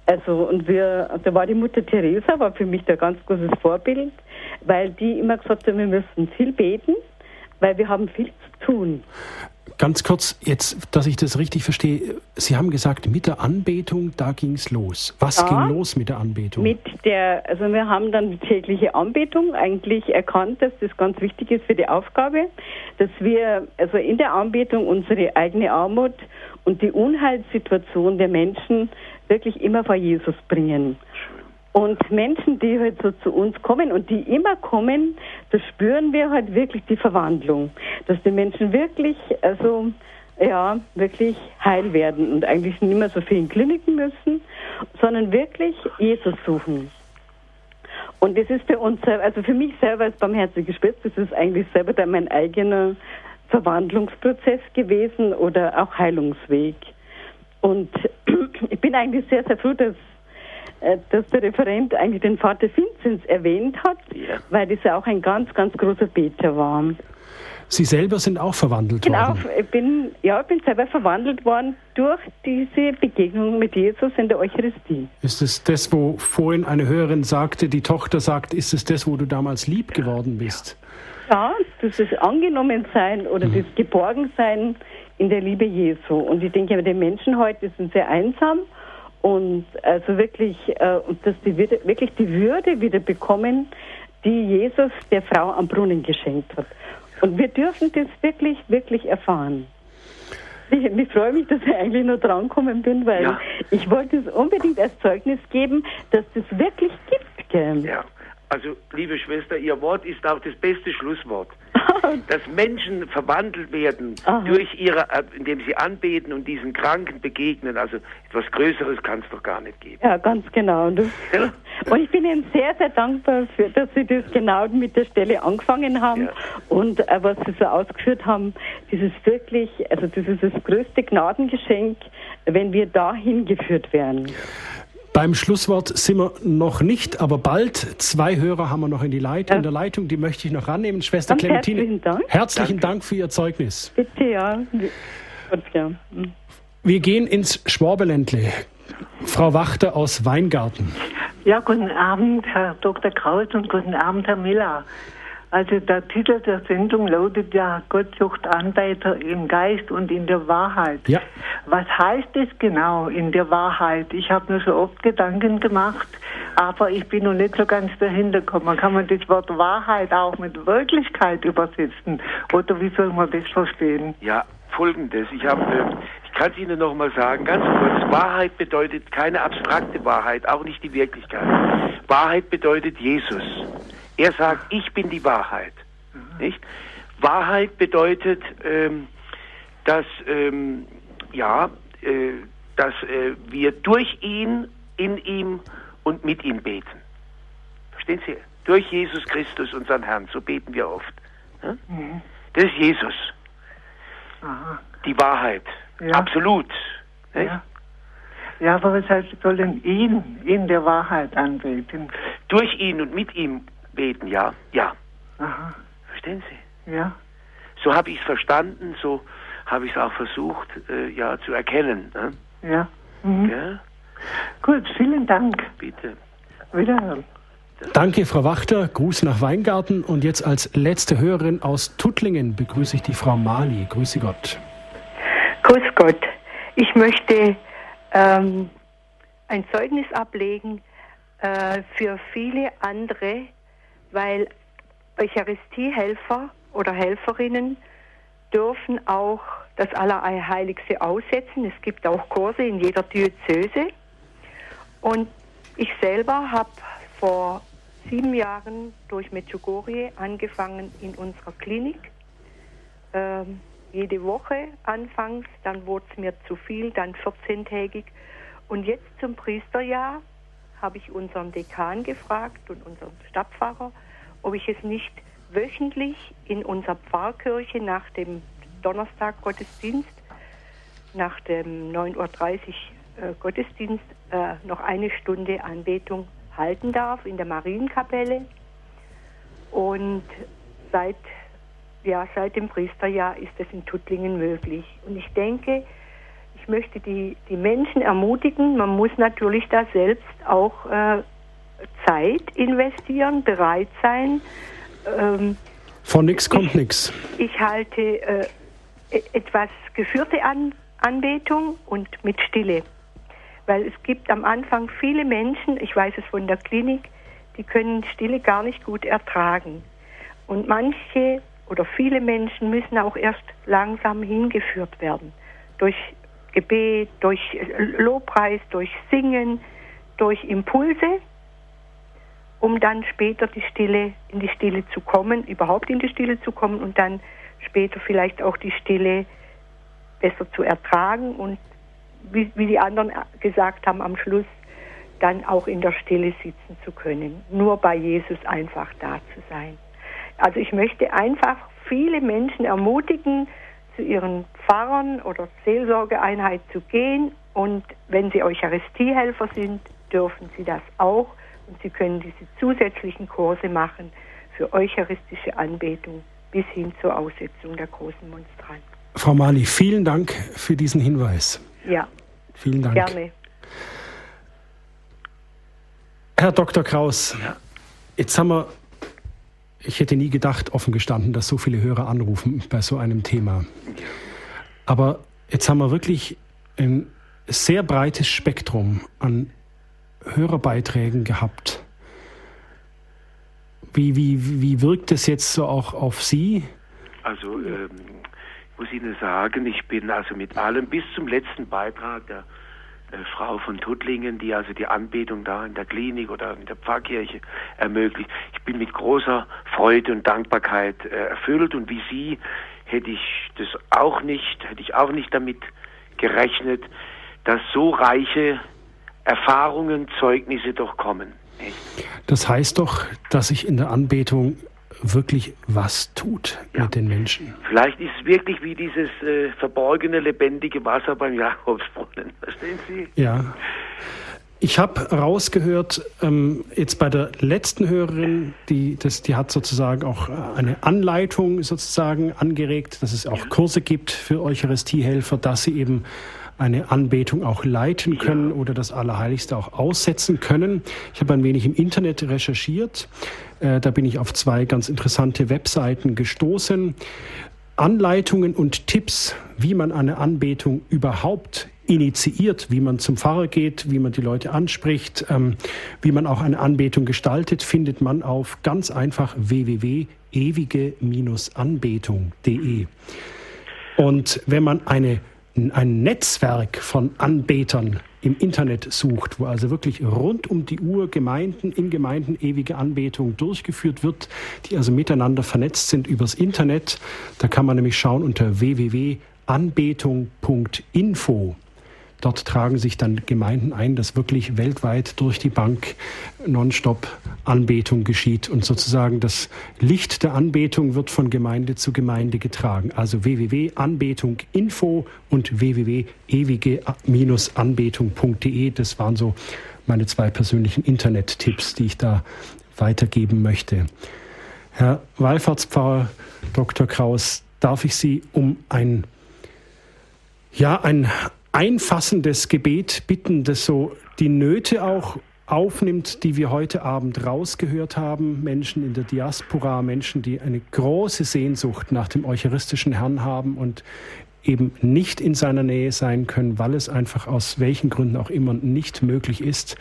Also und wir, da war die Mutter Teresa, war für mich da ganz großes Vorbild, weil die immer gesagt hat, wir müssen viel beten, weil wir haben viel zu tun. Ganz kurz, jetzt, dass ich das richtig verstehe. Sie haben gesagt, mit der Anbetung, da ging es los. Was Ja. ging los mit der Anbetung? Mit der, also wir haben dann die tägliche Anbetung eigentlich erkannt, dass das ganz wichtig ist für die Aufgabe, dass wir also in der Anbetung unsere eigene Armut und die Unheilssituation der Menschen wirklich immer vor Jesus bringen. Und Menschen, die halt so zu uns kommen und die immer kommen, da spüren wir halt wirklich die Verwandlung, dass die Menschen wirklich, also ja, wirklich heil werden und eigentlich nicht mehr so viel in Kliniken müssen, sondern wirklich Jesus suchen. Und das ist für uns, also für mich selber als barmherzige Schwester, das ist eigentlich selber dann mein eigener Verwandlungsprozess gewesen oder auch Heilungsweg. Und *clears throat* ich bin eigentlich sehr, sehr froh, dass, dass der Referent eigentlich den Vater Vinzenz erwähnt hat, Ja. weil das ja auch ein ganz, ganz großer Beter war. Sie selber sind auch verwandelt Genau, worden. ich bin, ja, ich bin selber verwandelt worden durch diese Begegnung mit Jesus in der Eucharistie. Ist es das, wo vorhin eine Hörerin sagte, die Tochter sagt, ist es das, wo du damals lieb geworden bist? Ja, das ist Angenommensein oder das Geborgensein in der Liebe Jesu. Und ich denke, die Menschen heute sind sehr einsam und also wirklich, äh, und dass die wirklich die Würde wieder bekommen, die Jesus der Frau am Brunnen geschenkt hat. Und wir dürfen das wirklich, wirklich erfahren. Ich, ich freue mich, dass ich eigentlich nur drankommen bin, weil Ja. ich wollte es unbedingt als Zeugnis geben, dass das wirklich gibt. Gell? Ja. Also, liebe Schwester, Ihr Wort ist auch das beste Schlusswort. *laughs* Dass Menschen verwandelt werden Aha. durch ihre, äh, indem sie anbeten und diesen Kranken begegnen. Also etwas Größeres kann es doch gar nicht geben. Ja, ganz genau. Und, Ja. *laughs* und ich bin Ihnen sehr, sehr dankbar, für, dass Sie das genau mit der Stelle angefangen haben Ja. und äh, was Sie so ausgeführt haben. Das ist wirklich, also das ist das größte Gnadengeschenk, wenn wir dahin geführt werden. Beim Schlusswort sind wir noch nicht, aber bald. Zwei Hörer haben wir noch in, die Leit Ja. in der Leitung, die möchte ich noch rannehmen. Schwester Ganz Clementine, herzlichen Dank. herzlichen Dank für Ihr Zeugnis. Bitte, ja. Ja. Mhm. Wir gehen ins Schwabeländle. Frau Wachter aus Weingarten. Ja, guten Abend, Herr Dr. Kraus und guten Abend, Herr Miller. Also der Titel der Sendung lautet ja Gott sucht Anbeter im Geist und in der Wahrheit. Ja. Was heißt es genau in der Wahrheit? Ich habe mir so oft Gedanken gemacht, aber ich bin noch nicht so ganz dahinter gekommen. Kann man das Wort Wahrheit auch mit Wirklichkeit übersetzen? Oder wie soll man das verstehen? Ja, folgendes. Ich habe, äh, ich kann es Ihnen noch mal sagen, ganz kurz. Wahrheit bedeutet keine abstrakte Wahrheit, auch nicht die Wirklichkeit. Wahrheit bedeutet Jesus. Er sagt, ich bin die Wahrheit. Nicht? Wahrheit bedeutet, ähm, dass, ähm, ja, äh, dass äh, wir durch ihn, in ihm und mit ihm beten. Verstehen Sie? Durch Jesus Christus, unseren Herrn, so beten wir oft. Ja? Das ist Jesus Aha. die Wahrheit. Ja. Absolut. Ja. Ja, aber was heißt, wir sollen ihn in der Wahrheit anbeten? Durch ihn und mit ihm beten, ja. Ja. Aha. Verstehen Sie? Ja. So habe ich es verstanden, so habe ich es auch versucht, äh, ja, zu erkennen. Ne? Ja. Mhm. Ja, Gut, vielen Dank. bitte. Wiederhören. Danke, Frau Wachter. Gruß nach Weingarten. Und jetzt als letzte Hörerin aus Tuttlingen begrüße ich die Frau Mali. Grüße Gott. Grüß Gott. Ich möchte ähm, ein Zeugnis ablegen äh, für viele andere, weil Eucharistiehelfer oder Helferinnen dürfen auch das Allerheiligste aussetzen. Es gibt auch Kurse in jeder Diözese. Und ich selber habe vor sieben Jahren durch Medjugorje angefangen in unserer Klinik. Ähm, jede Woche anfangs, dann wurde es mir zu viel, dann 14-tägig. Und jetzt zum Priesterjahr habe ich unseren Dekan gefragt und unseren Stadtpfarrer, ob ich es nicht wöchentlich in unserer Pfarrkirche nach dem Donnerstag Gottesdienst, nach dem 9.30 Uhr äh, Gottesdienst, äh, noch eine Stunde Anbetung halten darf in der Marienkapelle. Und seit, ja, seit dem Priesterjahr ist es in Tuttlingen möglich. Und ich denke, ich möchte die, die Menschen ermutigen, man muss natürlich da selbst auch äh, Zeit investieren, bereit sein. Ähm, Von nichts kommt nichts. Ich halte äh, e-, etwas geführte An Anbetung und mit Stille. Weil es gibt am Anfang viele Menschen, ich weiß es von der Klinik, die können Stille gar nicht gut ertragen. Und manche oder viele Menschen müssen auch erst langsam hingeführt werden. Durch Gebet, durch Lobpreis, durch Singen, durch Impulse, um dann später die Stille, in die Stille zu kommen, überhaupt in die Stille zu kommen und dann später vielleicht auch die Stille besser zu ertragen und wie, wie die anderen gesagt haben, am Schluss dann auch in der Stille sitzen zu können. Nur bei Jesus einfach da zu sein. Also ich möchte einfach viele Menschen ermutigen, zu ihren Pfarrern oder Seelsorgeeinheit zu gehen. Und wenn sie Eucharistiehelfer sind, dürfen sie das auch. Und sie können diese zusätzlichen Kurse machen für eucharistische Anbetung bis hin zur Aussetzung der großen Monstranz. Frau Mali, vielen Dank für diesen Hinweis. Ja. Vielen Dank. Gerne. Herr Dr. Kraus, ja. jetzt haben wir, ich hätte nie gedacht, offen gestanden, dass so viele Hörer anrufen bei so einem Thema. Aber jetzt haben wir wirklich ein sehr breites Spektrum an Hörerbeiträgen gehabt. Wie, wie, wie wirkt es jetzt so auch auf Sie? Also ähm, muss Ihnen sagen, ich bin also mit allem bis zum letzten Beitrag der Frau von Tuttlingen, die also die Anbetung da in der Klinik oder in der Pfarrkirche ermöglicht. Ich bin mit großer Freude und Dankbarkeit äh, erfüllt und wie Sie hätte ich das auch nicht, hätte ich auch nicht damit gerechnet, dass so reiche Erfahrungen, Zeugnisse doch kommen. Das heißt doch, dass ich in der Anbetung wirklich was tut ja. mit den Menschen. Vielleicht ist es wirklich wie dieses äh, verborgene, lebendige Wasser beim Jakobsbrunnen. *laughs* Verstehen Sie? Ja. Ich habe rausgehört, ähm, jetzt bei der letzten Hörerin, die, das, die hat sozusagen auch eine Anleitung sozusagen angeregt, dass es auch. Kurse gibt für Eucharistiehelfer, dass sie eben eine Anbetung auch leiten können ja. oder das Allerheiligste auch aussetzen können. Ich habe ein wenig im Internet recherchiert. Äh, da bin ich auf zwei ganz interessante Webseiten gestoßen. Anleitungen und Tipps, wie man eine Anbetung überhaupt initiiert, wie man zum Pfarrer geht, wie man die Leute anspricht, ähm, wie man auch eine Anbetung gestaltet, findet man auf ganz einfach www.ewige-anbetung.de. Und wenn man eine ein Netzwerk von Anbetern im Internet sucht, wo also wirklich rund um die Uhr Gemeinden in Gemeinden ewige Anbetung durchgeführt wird, die also miteinander vernetzt sind übers Internet, da kann man nämlich schauen unter www.anbetung.info. Dort tragen sich dann Gemeinden ein, dass wirklich weltweit durch die Bank nonstop Anbetung geschieht und sozusagen das Licht der Anbetung wird von Gemeinde zu Gemeinde getragen. Also www.anbetunginfo und www.ewige-anbetung.de. Das waren so meine zwei persönlichen Internet-Tipps, die ich da weitergeben möchte. Herr Wallfahrtspfarrer Dr. Kraus, darf ich Sie um ein ja, ein einfassendes Gebet bitten, das so die Nöte auch aufnimmt, die wir heute Abend rausgehört haben. Menschen in der Diaspora, Menschen, die eine große Sehnsucht nach dem eucharistischen Herrn haben und eben nicht in seiner Nähe sein können, weil es einfach aus welchen Gründen auch immer nicht möglich ist.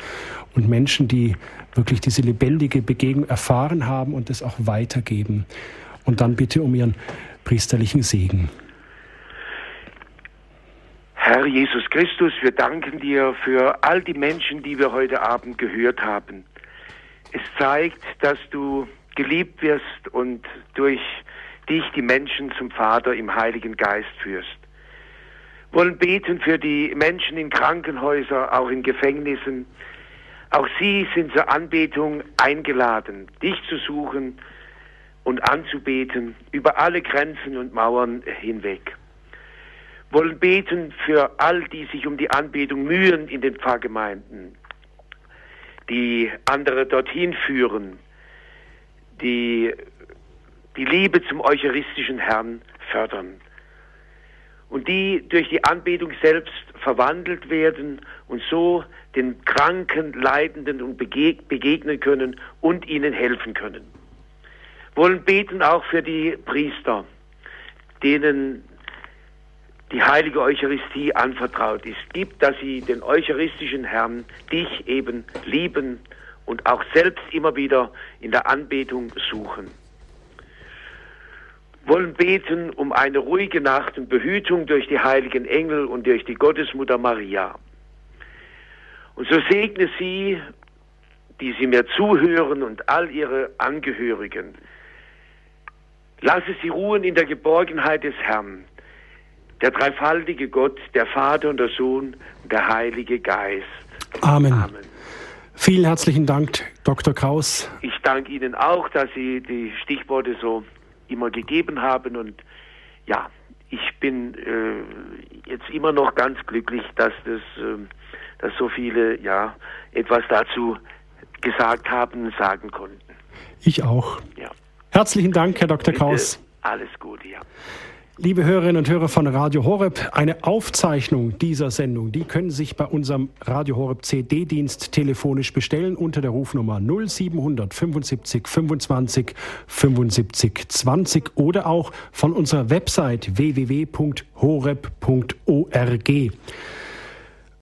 Und Menschen, die wirklich diese lebendige Begegnung erfahren haben und es auch weitergeben. Und dann bitte um ihren priesterlichen Segen. Herr Jesus Christus, wir danken dir für all die Menschen, die wir heute Abend gehört haben. Es zeigt, dass du geliebt wirst und durch dich die Menschen zum Vater im Heiligen Geist führst. Wollen beten für die Menschen in Krankenhäusern, auch in Gefängnissen. Auch sie sind zur Anbetung eingeladen, dich zu suchen und anzubeten über alle Grenzen und Mauern hinweg. Wollen beten für all die sich um die Anbetung mühen in den Pfarrgemeinden, die andere dorthin führen, die die Liebe zum eucharistischen Herrn fördern und die durch die Anbetung selbst verwandelt werden und so den Kranken, Leidenden und begegnen können und ihnen helfen können. Wollen beten auch für die Priester, denen die heilige Eucharistie anvertraut ist. Gib, dass sie den eucharistischen Herrn, dich eben lieben und auch selbst immer wieder in der Anbetung suchen. Wollen beten um eine ruhige Nacht und Behütung durch die heiligen Engel und durch die Gottesmutter Maria. Und so segne sie, die sie mir zuhören und all ihre Angehörigen. Lasse sie ruhen in der Geborgenheit des Herrn, der dreifaltige Gott, der Vater und der Sohn und der Heilige Geist. Amen. Amen. Vielen herzlichen Dank, Dr. Kraus. Ich danke Ihnen auch, dass Sie die Stichworte so immer gegeben haben und ja, ich bin äh, jetzt immer noch ganz glücklich, dass das, äh, dass so viele ja etwas dazu gesagt haben, sagen konnten. Ich auch. Ja. Herzlichen Dank, Herr Dr. Kraus. Alles Gute, ja. Liebe Hörerinnen und Hörer von Radio Horeb, eine Aufzeichnung dieser Sendung, die können Sie sich bei unserem Radio Horeb CD-Dienst telefonisch bestellen unter der Rufnummer 0700 75 25 75 20 oder auch von unserer Website www.horeb.org.